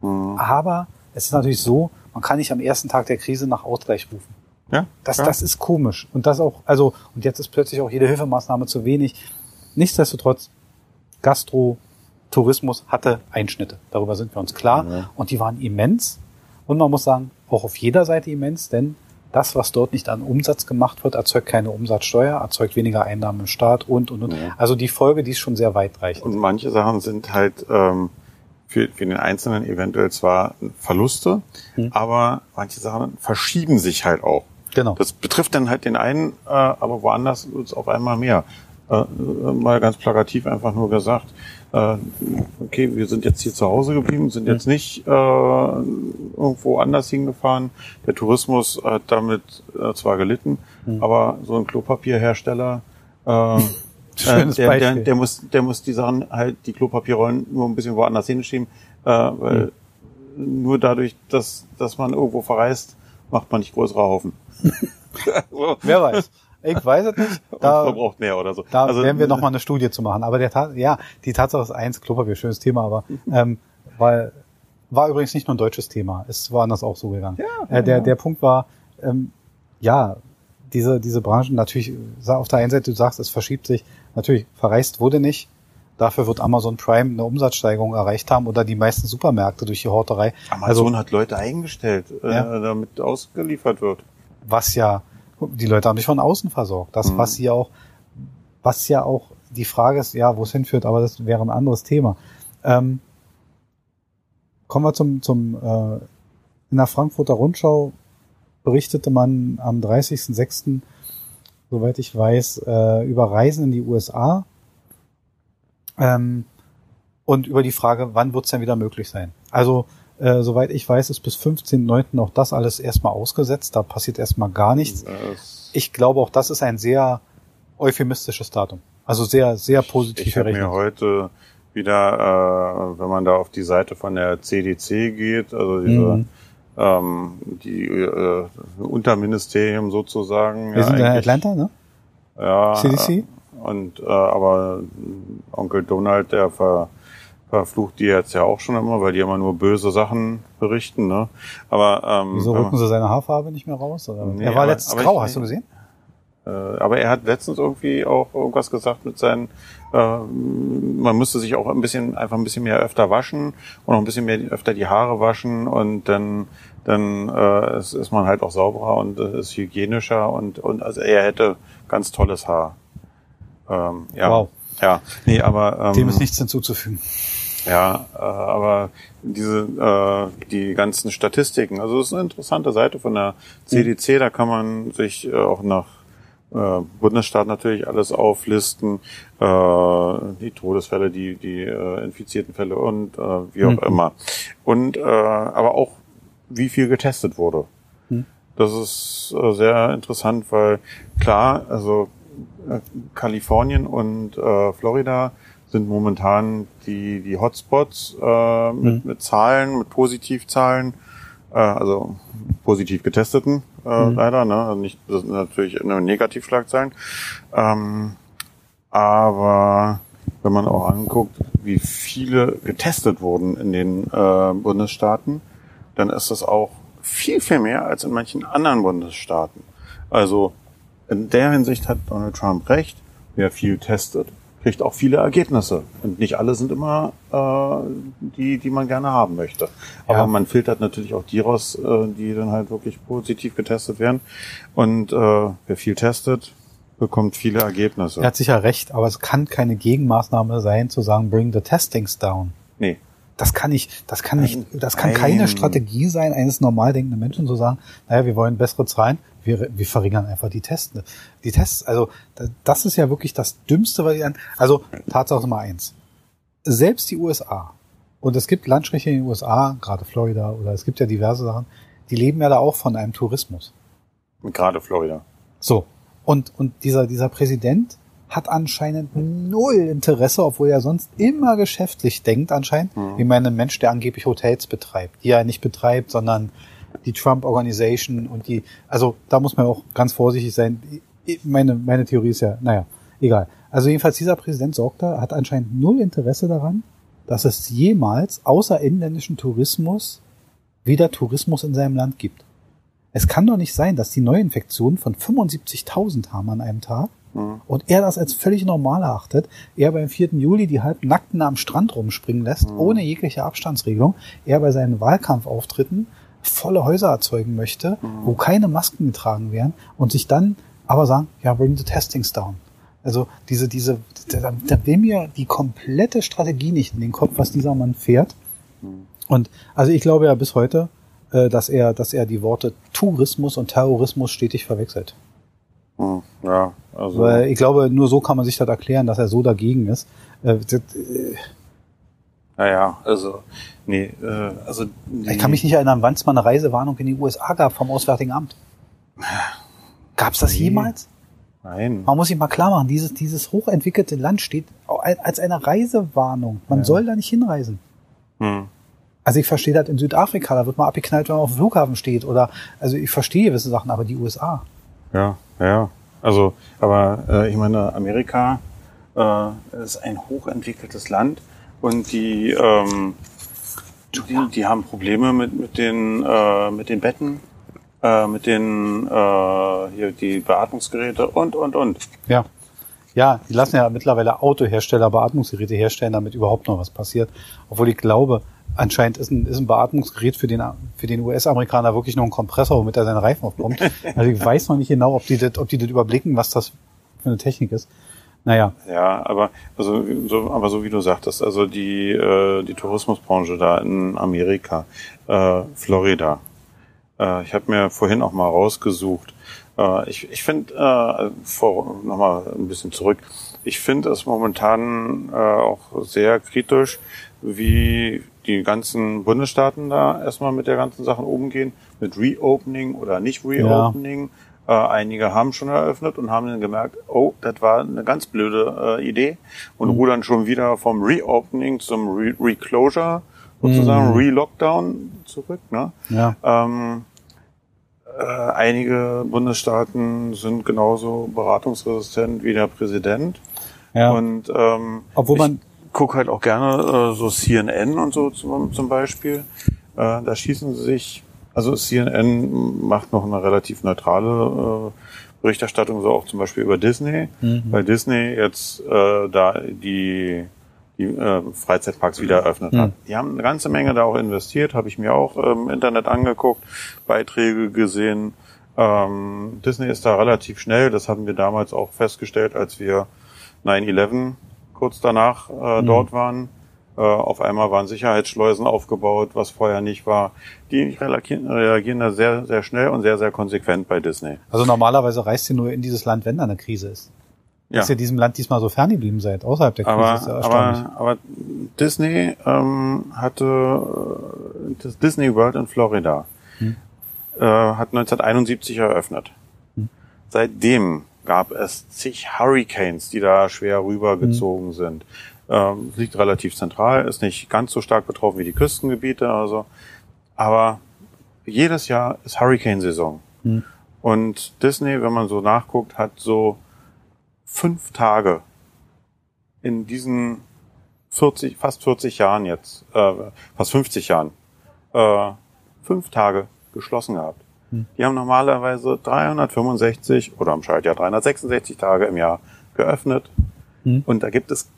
B: Mhm.
A: Aber es ist natürlich so, man kann nicht am ersten Tag der Krise nach Ausgleich rufen.
B: Ja,
A: Das,
B: ja.
A: das ist komisch. Und das auch, also, und jetzt ist plötzlich auch jede Hilfemaßnahme zu wenig. Nichtsdestotrotz, Gastro, Tourismus hatte Einschnitte. Darüber sind wir uns klar.
B: Ja.
A: Und die waren immens. Und man muss sagen, auch auf jeder Seite immens, denn das, was dort nicht an Umsatz gemacht wird, erzeugt keine Umsatzsteuer, erzeugt weniger Einnahmen im Staat und, und, und.
B: Ja.
A: Also die Folge, die ist schon sehr weitreichend.
B: Und manche Sachen sind halt ähm, für, für den Einzelnen eventuell zwar Verluste,
A: Hm.
B: aber manche Sachen verschieben sich halt auch.
A: Genau.
B: Das betrifft dann halt den einen, äh, aber woanders wird es auf einmal mehr. Äh, äh, mal ganz plakativ einfach nur gesagt, äh, okay, wir sind jetzt hier zu Hause geblieben, sind jetzt nicht äh, irgendwo anders hingefahren. Der Tourismus hat damit äh, zwar gelitten, mhm. aber so ein Klopapierhersteller, äh, Schönes der, der, der, muss, der muss die Sachen halt, die Klopapierrollen nur ein bisschen woanders hinschieben, äh, weil mhm. nur dadurch, dass, dass man irgendwo verreist, macht man nicht größere Haufen.
A: Wer weiß. Ich weiß es nicht.
B: Da, man braucht mehr oder so.
A: Da also, werden wir nochmal eine Studie zu machen. Aber der Tat, ja, die Tatsache ist eins, Klopapier, schönes Thema, aber ähm, weil war übrigens nicht nur ein deutsches Thema. Es war anders auch so gegangen. Ja, äh, der, der Punkt war, ähm, ja, diese, diese Branchen, natürlich, auf der einen Seite, du sagst, es verschiebt sich, natürlich, verreist wurde nicht. Dafür wird Amazon Prime eine Umsatzsteigerung erreicht haben oder die meisten Supermärkte durch die Horterei.
B: Amazon also, hat Leute eingestellt, äh, ja. damit ausgeliefert wird.
A: Was ja die Leute haben sich von außen versorgt. Das, mhm. was sie auch, was ja auch die Frage ist, ja, wo es hinführt, aber das wäre ein anderes Thema. Ähm, kommen wir zum, zum äh, in der Frankfurter Rundschau berichtete man am 30.06., soweit ich weiß, äh, über Reisen in die USA ähm, und über die Frage, wann wird es denn wieder möglich sein. Also äh, soweit ich weiß, ist bis 15.9. auch das alles erstmal ausgesetzt. Da passiert erstmal gar nichts. Ich glaube, auch das ist ein sehr euphemistisches Datum. Also sehr, sehr positiv
B: Ich habe mir heute wieder, äh, wenn man da auf die Seite von der CDC geht, also diese mhm. ähm, die äh, Unterministerium sozusagen.
A: Wir ja, sind in Atlanta, ne?
B: Ja. CDC? Und äh, aber Onkel Donald, der ver verflucht die jetzt ja auch schon immer, weil die immer nur böse Sachen berichten. Ne? Aber ähm,
A: wieso rücken sie seine Haarfarbe nicht mehr raus? Oder? Nee, er war aber, letztens aber grau, ich, hast du gesehen?
B: Äh, aber er hat letztens irgendwie auch irgendwas gesagt mit seinen, äh, man müsste sich auch ein bisschen einfach ein bisschen mehr öfter waschen und auch ein bisschen mehr öfter die Haare waschen und dann dann äh, ist, ist man halt auch sauberer und äh, ist hygienischer und und also er hätte ganz tolles Haar. Ähm, ja. Wow. Ja, nee, aber
A: ähm, dem ist nichts hinzuzufügen.
B: Ja, äh, aber diese äh, die ganzen Statistiken, also das ist eine interessante Seite von der CDC, da kann man sich äh, auch nach äh, Bundesstaat natürlich alles auflisten, äh, die Todesfälle, die die äh, infizierten Fälle und äh, wie auch mhm. immer. Und äh, aber auch wie viel getestet wurde. Mhm. Das ist äh, sehr interessant, weil klar, also äh, Kalifornien und äh, Florida sind momentan die, die Hotspots äh, mit, mhm. mit Zahlen, mit Positivzahlen, äh, also positiv getesteten äh, mhm. leider, ne? Also nicht das sind natürlich nur Negativschlagzeilen. Ähm, aber wenn man auch anguckt, wie viele getestet wurden in den äh, Bundesstaaten, dann ist das auch viel, viel mehr als in manchen anderen Bundesstaaten. Also in der Hinsicht hat Donald Trump recht, wer viel testet, kriegt auch viele Ergebnisse. Und nicht alle sind immer äh, die, die man gerne haben möchte. Aber ja. man filtert natürlich auch die raus, äh, die dann halt wirklich positiv getestet werden. Und äh, wer viel testet, bekommt viele Ergebnisse.
A: Er hat sicher recht, aber es kann keine Gegenmaßnahme sein, zu sagen, bring the testings down.
B: Nee.
A: Das kann nicht, das kann nicht, das kann keine Strategie sein, eines normal denkenden Menschen zu sagen, naja, wir wollen bessere Zahlen, wir, wir verringern einfach die Tests. Die Tests, also das ist ja wirklich das Dümmste, was ich an. Also Tatsache Nummer eins. Selbst die USA, und es gibt Landstriche in den USA, gerade Florida, oder es gibt ja diverse Sachen, die leben ja da auch von einem Tourismus.
B: Gerade Florida.
A: So. Und, und dieser, dieser Präsident hat anscheinend null Interesse, obwohl er sonst immer geschäftlich denkt anscheinend, mhm. wie mein Mensch, der angeblich Hotels betreibt, die er nicht betreibt, sondern die Trump Organization und die, also da muss man auch ganz vorsichtig sein. Meine, meine Theorie ist ja, naja, egal. Also jedenfalls dieser Präsident sorgt da, hat anscheinend null Interesse daran, dass es jemals außer inländischen Tourismus wieder Tourismus in seinem Land gibt. Es kann doch nicht sein, dass die Neuinfektionen von 75.000 haben an einem Tag mhm. und er das als völlig normal erachtet. Er beim 4. Juli die halbnackten am Strand rumspringen lässt, mhm. ohne jegliche Abstandsregelung. Er bei seinen Wahlkampfauftritten volle Häuser erzeugen möchte, mhm. wo keine Masken getragen werden und sich dann aber sagen, ja, bring the testings down. Also diese, diese, da, da will mir die komplette Strategie nicht in den Kopf, was dieser Mann fährt. Mhm. Und also ich glaube ja bis heute, äh, dass er, dass er die Worte Tourismus und Terrorismus stetig verwechselt.
B: Hm, ja, also.
A: Weil ich glaube, nur so kann man sich das erklären, dass er so dagegen ist. Äh, das, äh,
B: Naja, also, nee, äh, also.
A: ich kann mich nicht erinnern, wann es mal eine Reisewarnung in die USA gab vom Auswärtigen Amt. Gab es das
B: Nee.
A: jemals?
B: Nein.
A: Man muss sich mal klar machen, dieses, dieses hochentwickelte Land steht als eine Reisewarnung. Man soll da nicht hinreisen.
B: Hm.
A: Also ich verstehe das in Südafrika, da wird man abgeknallt, wenn man auf dem Flughafen steht. Oder also ich verstehe gewisse Sachen, aber die USA.
B: Ja, ja. Also, aber äh, ich meine, Amerika äh, ist ein hochentwickeltes Land und die, ähm, die, die haben Probleme mit, mit den äh, mit den Betten, äh, mit den äh, hier die Beatmungsgeräte und und und.
A: Ja. Ja, die lassen ja mittlerweile Autohersteller Beatmungsgeräte herstellen, damit überhaupt noch was passiert. Obwohl ich glaube, anscheinend ist ein, ist ein Beatmungsgerät für den, für den US-Amerikaner wirklich nur ein Kompressor, womit er seine Reifen aufpumpt. Also ich weiß noch nicht genau, ob die das, ob die das überblicken, was das für eine Technik ist. Naja,
B: Ja, aber also so, aber so wie du sagtest, also die äh, die Tourismusbranche da in Amerika, äh, Florida. Äh, ich habe mir vorhin auch mal rausgesucht. Äh, ich ich finde äh, vor noch mal ein bisschen zurück. Ich finde es momentan äh, auch sehr kritisch, wie die ganzen Bundesstaaten da erstmal mit der ganzen Sachen umgehen, mit Reopening oder nicht Reopening. Äh, einige haben schon eröffnet und haben dann gemerkt, oh, das war eine ganz blöde äh, Idee und rudern schon wieder vom Reopening zum Re Reclosure, sozusagen Re-Lockdown zurück. Ne?
A: ja.
B: Ähm, äh, einige Bundesstaaten sind genauso beratungsresistent wie der Präsident.
A: ja.
B: Und ähm,
A: Obwohl man-
B: ich gucke halt auch gerne äh, so CNN und so zum, zum Beispiel. Äh, da schießen sie sich, also CNN macht noch eine relativ neutrale äh, Berichterstattung, so auch zum Beispiel über Disney, weil Disney jetzt äh, da die die äh, Freizeitparks wieder eröffnet hat. Die haben eine ganze Menge da auch investiert, habe ich mir auch im Internet angeguckt, Beiträge gesehen. Ähm, Disney ist da relativ schnell, das haben wir damals auch festgestellt, als wir 9-11 kurz danach äh, dort waren. Äh, auf einmal waren Sicherheitsschleusen aufgebaut, was vorher nicht war. Die reagieren, reagieren da sehr, sehr schnell und sehr, sehr konsequent bei Disney.
A: Also normalerweise reist ihr nur in dieses Land, wenn da eine Krise ist. Dass ihr diesem Land diesmal so fern geblieben seid, außerhalb der Krise,
B: aber,
A: ist ja erstaunlich.
B: aber, aber Disney ähm, hatte das Disney World in Florida
A: Hm.
B: äh, hat 1971 eröffnet. Seitdem gab es zig Hurricanes, die da schwer rübergezogen
A: Hm.
B: sind. Ähm, liegt relativ zentral, ist nicht ganz so stark betroffen wie die Küstengebiete, also aber jedes Jahr ist Hurricane-Saison.
A: Hm.
B: Und Disney, wenn man so nachguckt, hat so fünf Tage in diesen 40, fast 40 Jahren jetzt, äh, fast 50 Jahren, äh, fünf Tage geschlossen gehabt. Die haben normalerweise 365 oder im Schaltjahr 366 Tage im Jahr geöffnet.
A: Hm.
B: Und da gibt es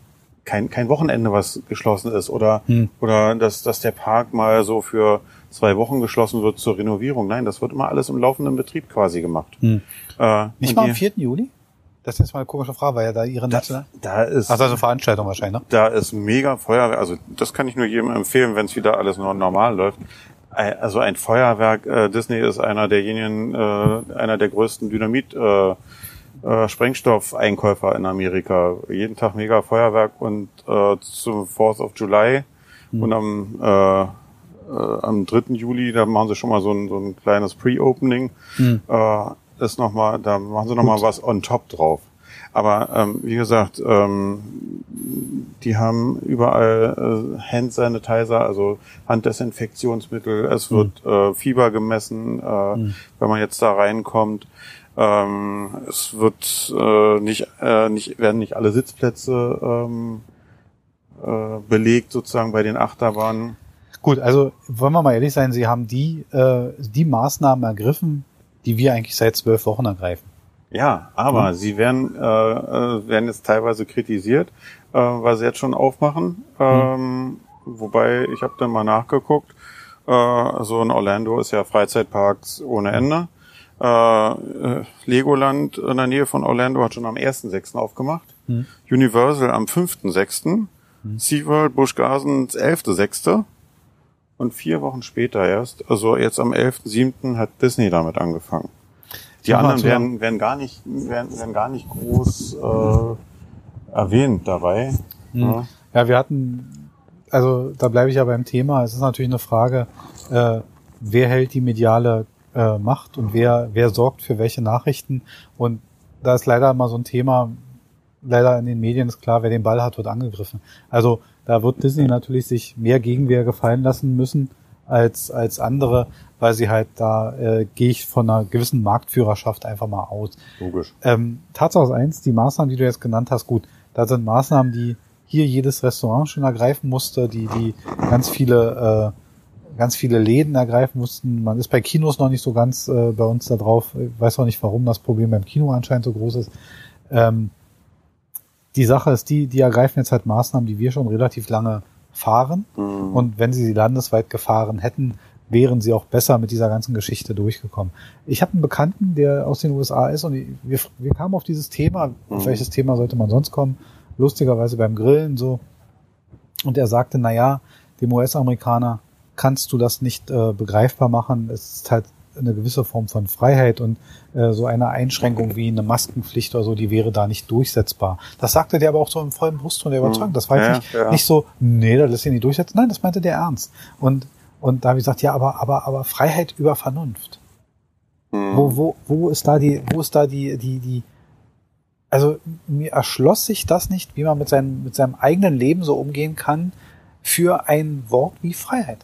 B: kein, kein Wochenende, was geschlossen ist oder,
A: Hm.
B: oder dass, dass der Park mal so für zwei Wochen geschlossen wird zur Renovierung. Nein, das wird immer alles im laufenden Betrieb quasi gemacht.
A: Hm.
B: Äh,
A: Nicht mal am 4. Juli? Das ist jetzt mal eine komische Frage, weil ja da ihre National...
B: Da ist,
A: Ach, also Veranstaltung wahrscheinlich, ne?
B: da ist mega Feuerwerk. Also das kann ich nur jedem empfehlen, wenn es wieder alles nur normal läuft. Also ein Feuerwerk. Äh, Disney ist einer derjenigen, äh, einer der größten Dynamit. Äh, äh, Sprengstoffeinkäufer in Amerika. Jeden Tag mega Feuerwerk und äh, zum 4th of July und am äh, äh, am 3. Juli, da machen sie schon mal so ein, so ein kleines Pre-Opening. Äh, ist noch mal, da machen sie noch mal was on top drauf. Aber ähm, wie gesagt, ähm, die haben überall äh, Hand Sanitizer, also Handdesinfektionsmittel. Es wird äh, Fieber gemessen, äh, wenn man jetzt da reinkommt. Ähm, es wird äh, nicht, äh, nicht werden nicht alle Sitzplätze ähm, äh, belegt sozusagen bei den Achterbahnen.
A: Gut, also wollen wir mal ehrlich sein, Sie haben die, äh, die Maßnahmen ergriffen, die wir eigentlich seit zwölf Wochen ergreifen.
B: Ja, aber sie werden, äh, äh, werden jetzt teilweise kritisiert, äh, weil sie jetzt schon aufmachen. Ähm, Wobei, ich habe dann mal nachgeguckt, äh, also in Orlando ist ja Freizeitparks ohne Ende. Äh, äh, Legoland in der Nähe von Orlando hat schon am 1.6. aufgemacht. Universal am 5.6. SeaWorld Busch Gardens 11.6. Und vier Wochen später erst, also jetzt am 11.7. hat Disney damit angefangen. Die anderen werden, werden gar nicht, werden, werden gar nicht groß äh, erwähnt dabei.
A: Mhm. Ja. ja, wir hatten, also da bleibe ich ja beim Thema. Es ist natürlich eine Frage, äh, wer hält die mediale äh, Macht und wer, wer sorgt für welche Nachrichten. Und da ist leider immer so ein Thema, leider in den Medien ist klar, wer den Ball hat, wird angegriffen. Also da wird Disney natürlich sich mehr Gegenwehr gefallen lassen müssen als, als andere, weil sie halt da äh, gehe ich von einer gewissen Marktführerschaft einfach mal aus.
B: Logisch.
A: Ähm, Tatsache ist eins, die Maßnahmen, die du jetzt genannt hast, gut, da sind Maßnahmen, die hier jedes Restaurant schon ergreifen musste, die, die ganz viele, äh, ganz viele Läden ergreifen mussten. Man ist bei Kinos noch nicht so ganz äh, bei uns da drauf. Ich weiß auch nicht, warum das Problem beim Kino anscheinend so groß ist. Ähm, die Sache ist die, die ergreifen jetzt halt Maßnahmen, die wir schon relativ lange fahren. Mhm. Und wenn sie sie landesweit gefahren hätten, wären sie auch besser mit dieser ganzen Geschichte durchgekommen. Ich habe einen Bekannten, der aus den USA ist und wir, wir kamen auf dieses Thema, mhm. auf welches Thema sollte man sonst kommen? Lustigerweise beim Grillen so. Und er sagte, na ja, dem US-Amerikaner kannst du das nicht äh, begreifbar machen. Es ist halt eine gewisse Form von Freiheit und äh, so eine Einschränkung wie eine Maskenpflicht oder so, die wäre da nicht durchsetzbar. Das sagte der aber auch so im vollen Brustton der Überzeugung. Das war ja, nicht, ja. nicht so, nee, das lässt sich nicht durchsetzen. Nein, das meinte der ernst. Und, und da habe ich gesagt, ja, aber, aber, aber Freiheit über Vernunft. Mhm. Wo, wo, wo ist da die, wo ist da die, die, die, also mir erschloss sich das nicht, wie man mit seinem, mit seinem eigenen Leben so umgehen kann für ein Wort wie Freiheit.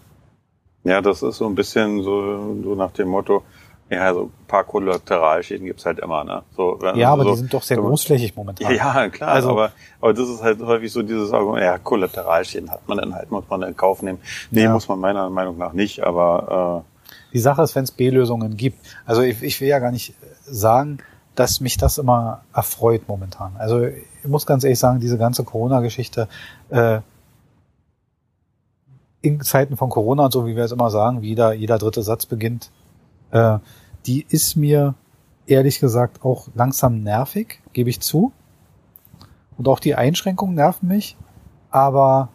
B: Ja, das ist so ein bisschen so, so nach dem Motto, ja, so ein paar Kollateralschäden gibt's halt immer, ne? So,
A: wenn, ja, aber so, die sind doch sehr großflächig momentan.
B: Ja, klar, also, aber, aber das ist halt häufig so dieses Argument, ja, Kollateralschäden hat man dann halt, muss man in Kauf nehmen. Nee, ja. muss man meiner Meinung nach nicht, aber
A: äh, Die Sache ist, wenn es B-Lösungen gibt. Also ich, ich will ja gar nicht sagen, dass mich das immer erfreut momentan. Also ich muss ganz ehrlich sagen, diese ganze Corona-Geschichte, äh, in Zeiten von Corona und so, wie wir es immer sagen, wie jeder, jeder dritte Satz beginnt, äh, die ist mir ehrlich gesagt auch langsam nervig, gebe ich zu. Und auch die Einschränkungen nerven mich, aber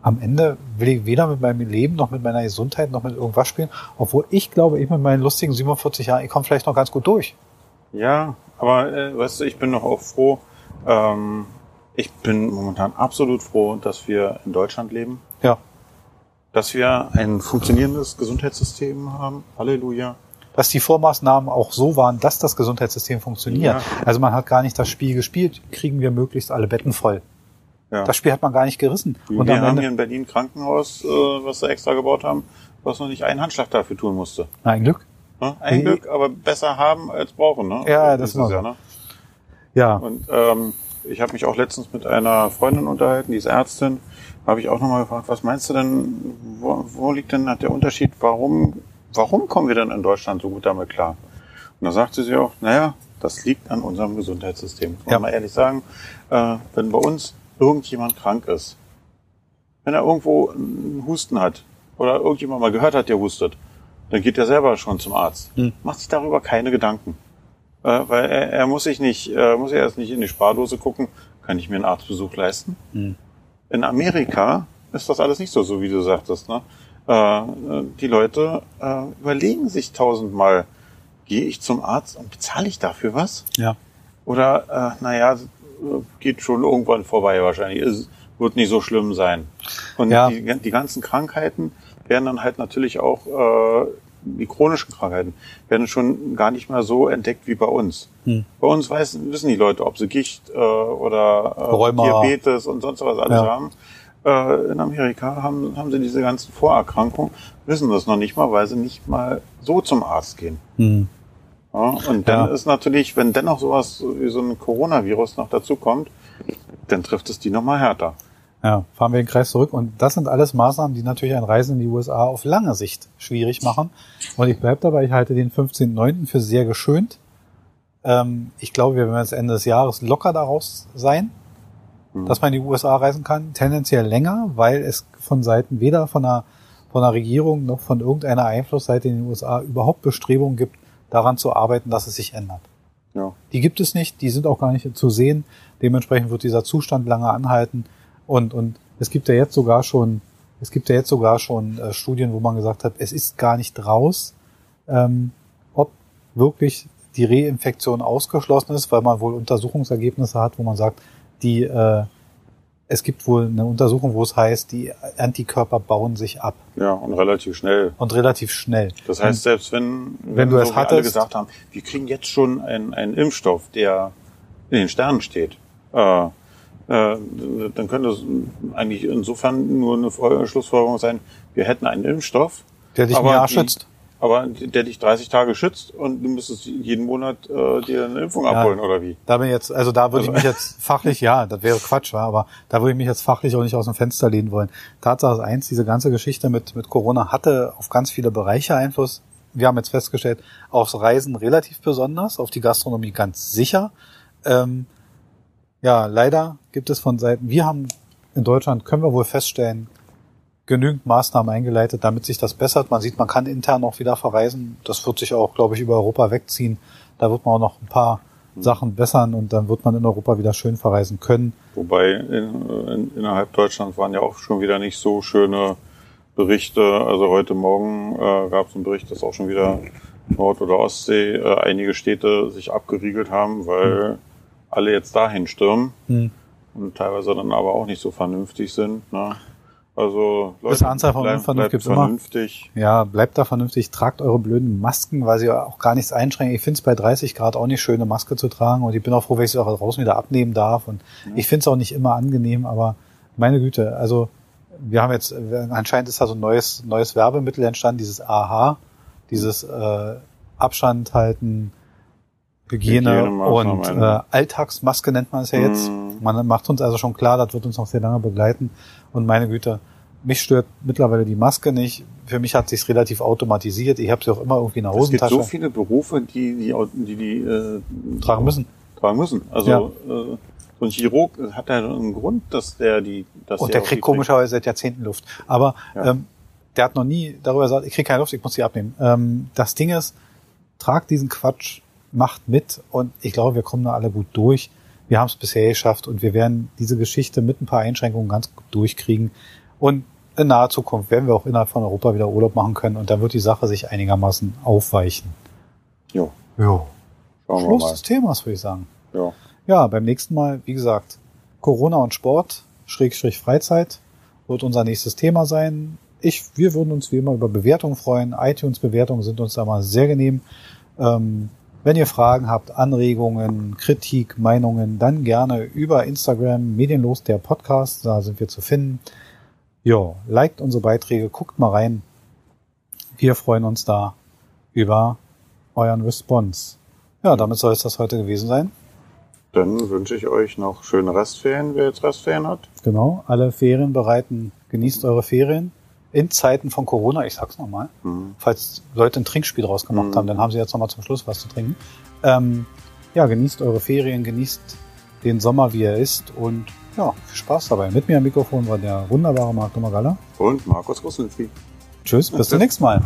A: am Ende will ich weder mit meinem Leben noch mit meiner Gesundheit noch mit irgendwas spielen, obwohl ich glaube, ich mit meinen lustigen 47 Jahren, ich komme vielleicht noch ganz gut durch.
B: Ja, aber äh, weißt du, ich bin noch auch froh, ähm, ich bin momentan absolut froh, dass wir in Deutschland leben.
A: Ja.
B: Dass wir ein funktionierendes Gesundheitssystem haben. Halleluja.
A: Dass die Vormaßnahmen auch so waren, dass das Gesundheitssystem funktioniert. Ja. Also man hat gar nicht das Spiel gespielt, kriegen wir möglichst alle Betten voll. Ja. Das Spiel hat man gar nicht gerissen.
B: Und wir haben hier in Berlin ein Krankenhaus, äh, was sie extra gebaut haben, was noch nicht einen Handschlag dafür tun musste.
A: Na, ein Glück.
B: Ne? Ein Glück, aber besser haben als brauchen. Ne?
A: Ja, das, das ist ja. Ne?
B: Ja. Und ähm, ich habe mich auch letztens mit einer Freundin unterhalten, die ist Ärztin. Habe ich auch nochmal gefragt, was meinst du denn, wo, wo liegt denn der Unterschied, warum, warum kommen wir denn in Deutschland so gut damit klar? Und da sagte sie auch, naja, das liegt an unserem Gesundheitssystem. Muss ja. mal ehrlich sagen, äh, wenn bei uns irgendjemand krank ist, wenn er irgendwo einen Husten hat oder irgendjemand mal gehört hat, der hustet, dann geht er selber schon zum Arzt. Hm. Macht sich darüber keine Gedanken. Äh, weil er, er muss sich nicht, äh, muss er erst nicht in die Spardose gucken, kann ich mir einen Arztbesuch leisten. Hm. In Amerika ist das alles nicht so, so wie du sagtest. Ne? Äh, die Leute äh, überlegen sich tausendmal, gehe ich zum Arzt und bezahle ich dafür was?
A: Ja.
B: Oder, äh, naja, geht schon irgendwann vorbei wahrscheinlich. Es wird nicht so schlimm sein. Und ja. die, die ganzen Krankheiten werden dann halt natürlich auch äh, die chronischen Krankheiten werden schon gar nicht mehr so entdeckt wie bei uns. Hm. Bei uns weiß, wissen die Leute, ob sie Gicht äh, oder äh, Diabetes und sonst was alles ja. haben. Äh, in Amerika haben, haben sie diese ganzen Vorerkrankungen, wissen das noch nicht mal, weil sie nicht mal so zum Arzt gehen. Hm. Ja, und dann ja. ist natürlich, wenn dennoch sowas wie so ein Coronavirus noch dazu kommt, dann trifft es die nochmal härter.
A: Ja, fahren wir den Kreis zurück. Und das sind alles Maßnahmen, die natürlich ein Reisen in die USA auf lange Sicht schwierig machen. Und ich bleibe dabei, ich halte den 15.09. für sehr geschönt. Ähm, ich glaube, wir werden jetzt Ende des Jahres locker daraus sein, mhm. dass man in die USA reisen kann. Tendenziell länger, weil es von Seiten weder von der, von der Regierung noch von irgendeiner Einflussseite in den USA überhaupt Bestrebungen gibt, daran zu arbeiten, dass es sich ändert. Ja. Die gibt es nicht, die sind auch gar nicht zu sehen. Dementsprechend wird dieser Zustand lange anhalten. Und, und es gibt ja jetzt sogar schon, es gibt ja jetzt sogar schon äh, Studien, wo man gesagt hat, es ist gar nicht raus, ähm, ob wirklich die Reinfektion ausgeschlossen ist, weil man wohl Untersuchungsergebnisse hat, wo man sagt, die äh, es gibt wohl eine Untersuchung, wo es heißt, die Antikörper bauen sich ab.
B: Ja, und relativ schnell.
A: Und relativ schnell.
B: Das heißt, selbst wenn,
A: wenn, wenn du es so hattest, alle
B: gesagt haben, wir kriegen jetzt schon einen, einen Impfstoff, der in den Sternen steht, äh, äh, dann könnte es eigentlich insofern nur eine Schlussfolgerung sein, wir hätten einen Impfstoff,
A: der dich mehr schützt
B: aber der dich 30 Tage schützt und du müsstest jeden Monat äh, dir eine Impfung ja, abholen oder wie?
A: Da bin ich jetzt, also da würde also, ich mich jetzt fachlich, ja, das wäre Quatsch, war, aber da würde ich mich jetzt fachlich auch nicht aus dem Fenster lehnen wollen. Tatsache ist eins, diese ganze Geschichte mit mit Corona hatte auf ganz viele Bereiche Einfluss. Wir haben jetzt festgestellt, aufs Reisen relativ besonders, auf die Gastronomie ganz sicher. Ähm, ja, leider gibt es von Seiten, wir haben in Deutschland, können wir wohl feststellen, genügend Maßnahmen eingeleitet, damit sich das bessert. Man sieht, man kann intern auch wieder verreisen. Das wird sich auch, glaube ich, über Europa wegziehen. Da wird man auch noch ein paar Sachen bessern und dann wird man in Europa wieder schön verreisen können.
B: Wobei in, in, innerhalb Deutschlands waren ja auch schon wieder nicht so schöne Berichte. Also heute Morgen äh, gab es einen Bericht, dass auch schon wieder Nord- oder Ostsee äh, einige Städte sich abgeriegelt haben, weil hm. Alle jetzt dahin stürmen hm. und teilweise dann aber auch nicht so vernünftig sind. Ne? Also
A: Leute, das Anzahl von bleib, Unvernunft gibt vernünftig. immer. Ja, bleibt da vernünftig. Tragt eure blöden Masken, weil sie auch gar nichts einschränken. Ich finde es bei 30 Grad auch nicht schön, eine Maske zu tragen. Und ich bin auch froh, wenn ich sie auch draußen wieder abnehmen darf. Und ja. ich finde es auch nicht immer angenehm, aber meine Güte, also wir haben jetzt, anscheinend ist da so ein neues, neues Werbemittel entstanden, dieses AHA, dieses äh, Abstand halten, Hygiene und äh, Alltagsmaske nennt man es ja jetzt. Mm. Man macht uns also schon klar, das wird uns noch sehr lange begleiten. Und meine Güte, mich stört mittlerweile die Maske nicht. Für mich hat sich's relativ automatisiert. Ich habe sie auch immer irgendwie in der Hosentasche.
B: Es gibt so viele Berufe, die die die, die äh,
A: tragen müssen.
B: Tragen müssen. Also ja. äh, so ein Chirurg hat ja einen Grund, dass der die. Dass
A: Und der, der kriegt komischerweise seit Jahrzehnten Luft. Aber ja. ähm, der hat noch nie darüber gesagt, ich kriege keine Luft, ich muss sie abnehmen. Ähm, das Ding ist, tragt diesen Quatsch, macht mit und ich glaube, wir kommen da alle gut durch wir haben es bisher geschafft und wir werden diese Geschichte mit ein paar Einschränkungen ganz gut durchkriegen. Und in naher Zukunft werden wir auch innerhalb von Europa wieder Urlaub machen können und dann wird die Sache sich einigermaßen aufweichen.
B: Jo.
A: Jo. Schauen Schluss des Themas, würde ich sagen.
B: Ja.
A: Ja, beim nächsten Mal, wie gesagt, Corona und Sport, Schrägstrich Freizeit, wird unser nächstes Thema sein. Ich, wir würden uns wie immer über Bewertungen freuen. iTunes-Bewertungen sind uns da mal sehr genehm. Ähm, wenn ihr Fragen habt, Anregungen, Kritik, Meinungen, dann gerne über Instagram, Medienlos der Podcast, da sind wir zu finden. Jo, liked unsere Beiträge, guckt mal rein. Wir freuen uns da über euren Response. Ja, damit soll es das heute gewesen sein.
B: Dann wünsche ich euch noch schöne Restferien, wer jetzt Restferien hat.
A: Genau, alle Ferien bereiten. Genießt eure Ferien in Zeiten von Corona, ich sag's nochmal, mhm. falls Leute ein Trinkspiel draus gemacht mhm. haben, dann haben sie jetzt nochmal zum Schluss was zu trinken. Ähm, ja, genießt eure Ferien, genießt den Sommer, wie er ist und ja, viel Spaß dabei. Mit mir am Mikrofon war der wunderbare Marc Domagalla.
B: Und Markus Russelski.
A: Tschüss, bis zum nächsten Mal.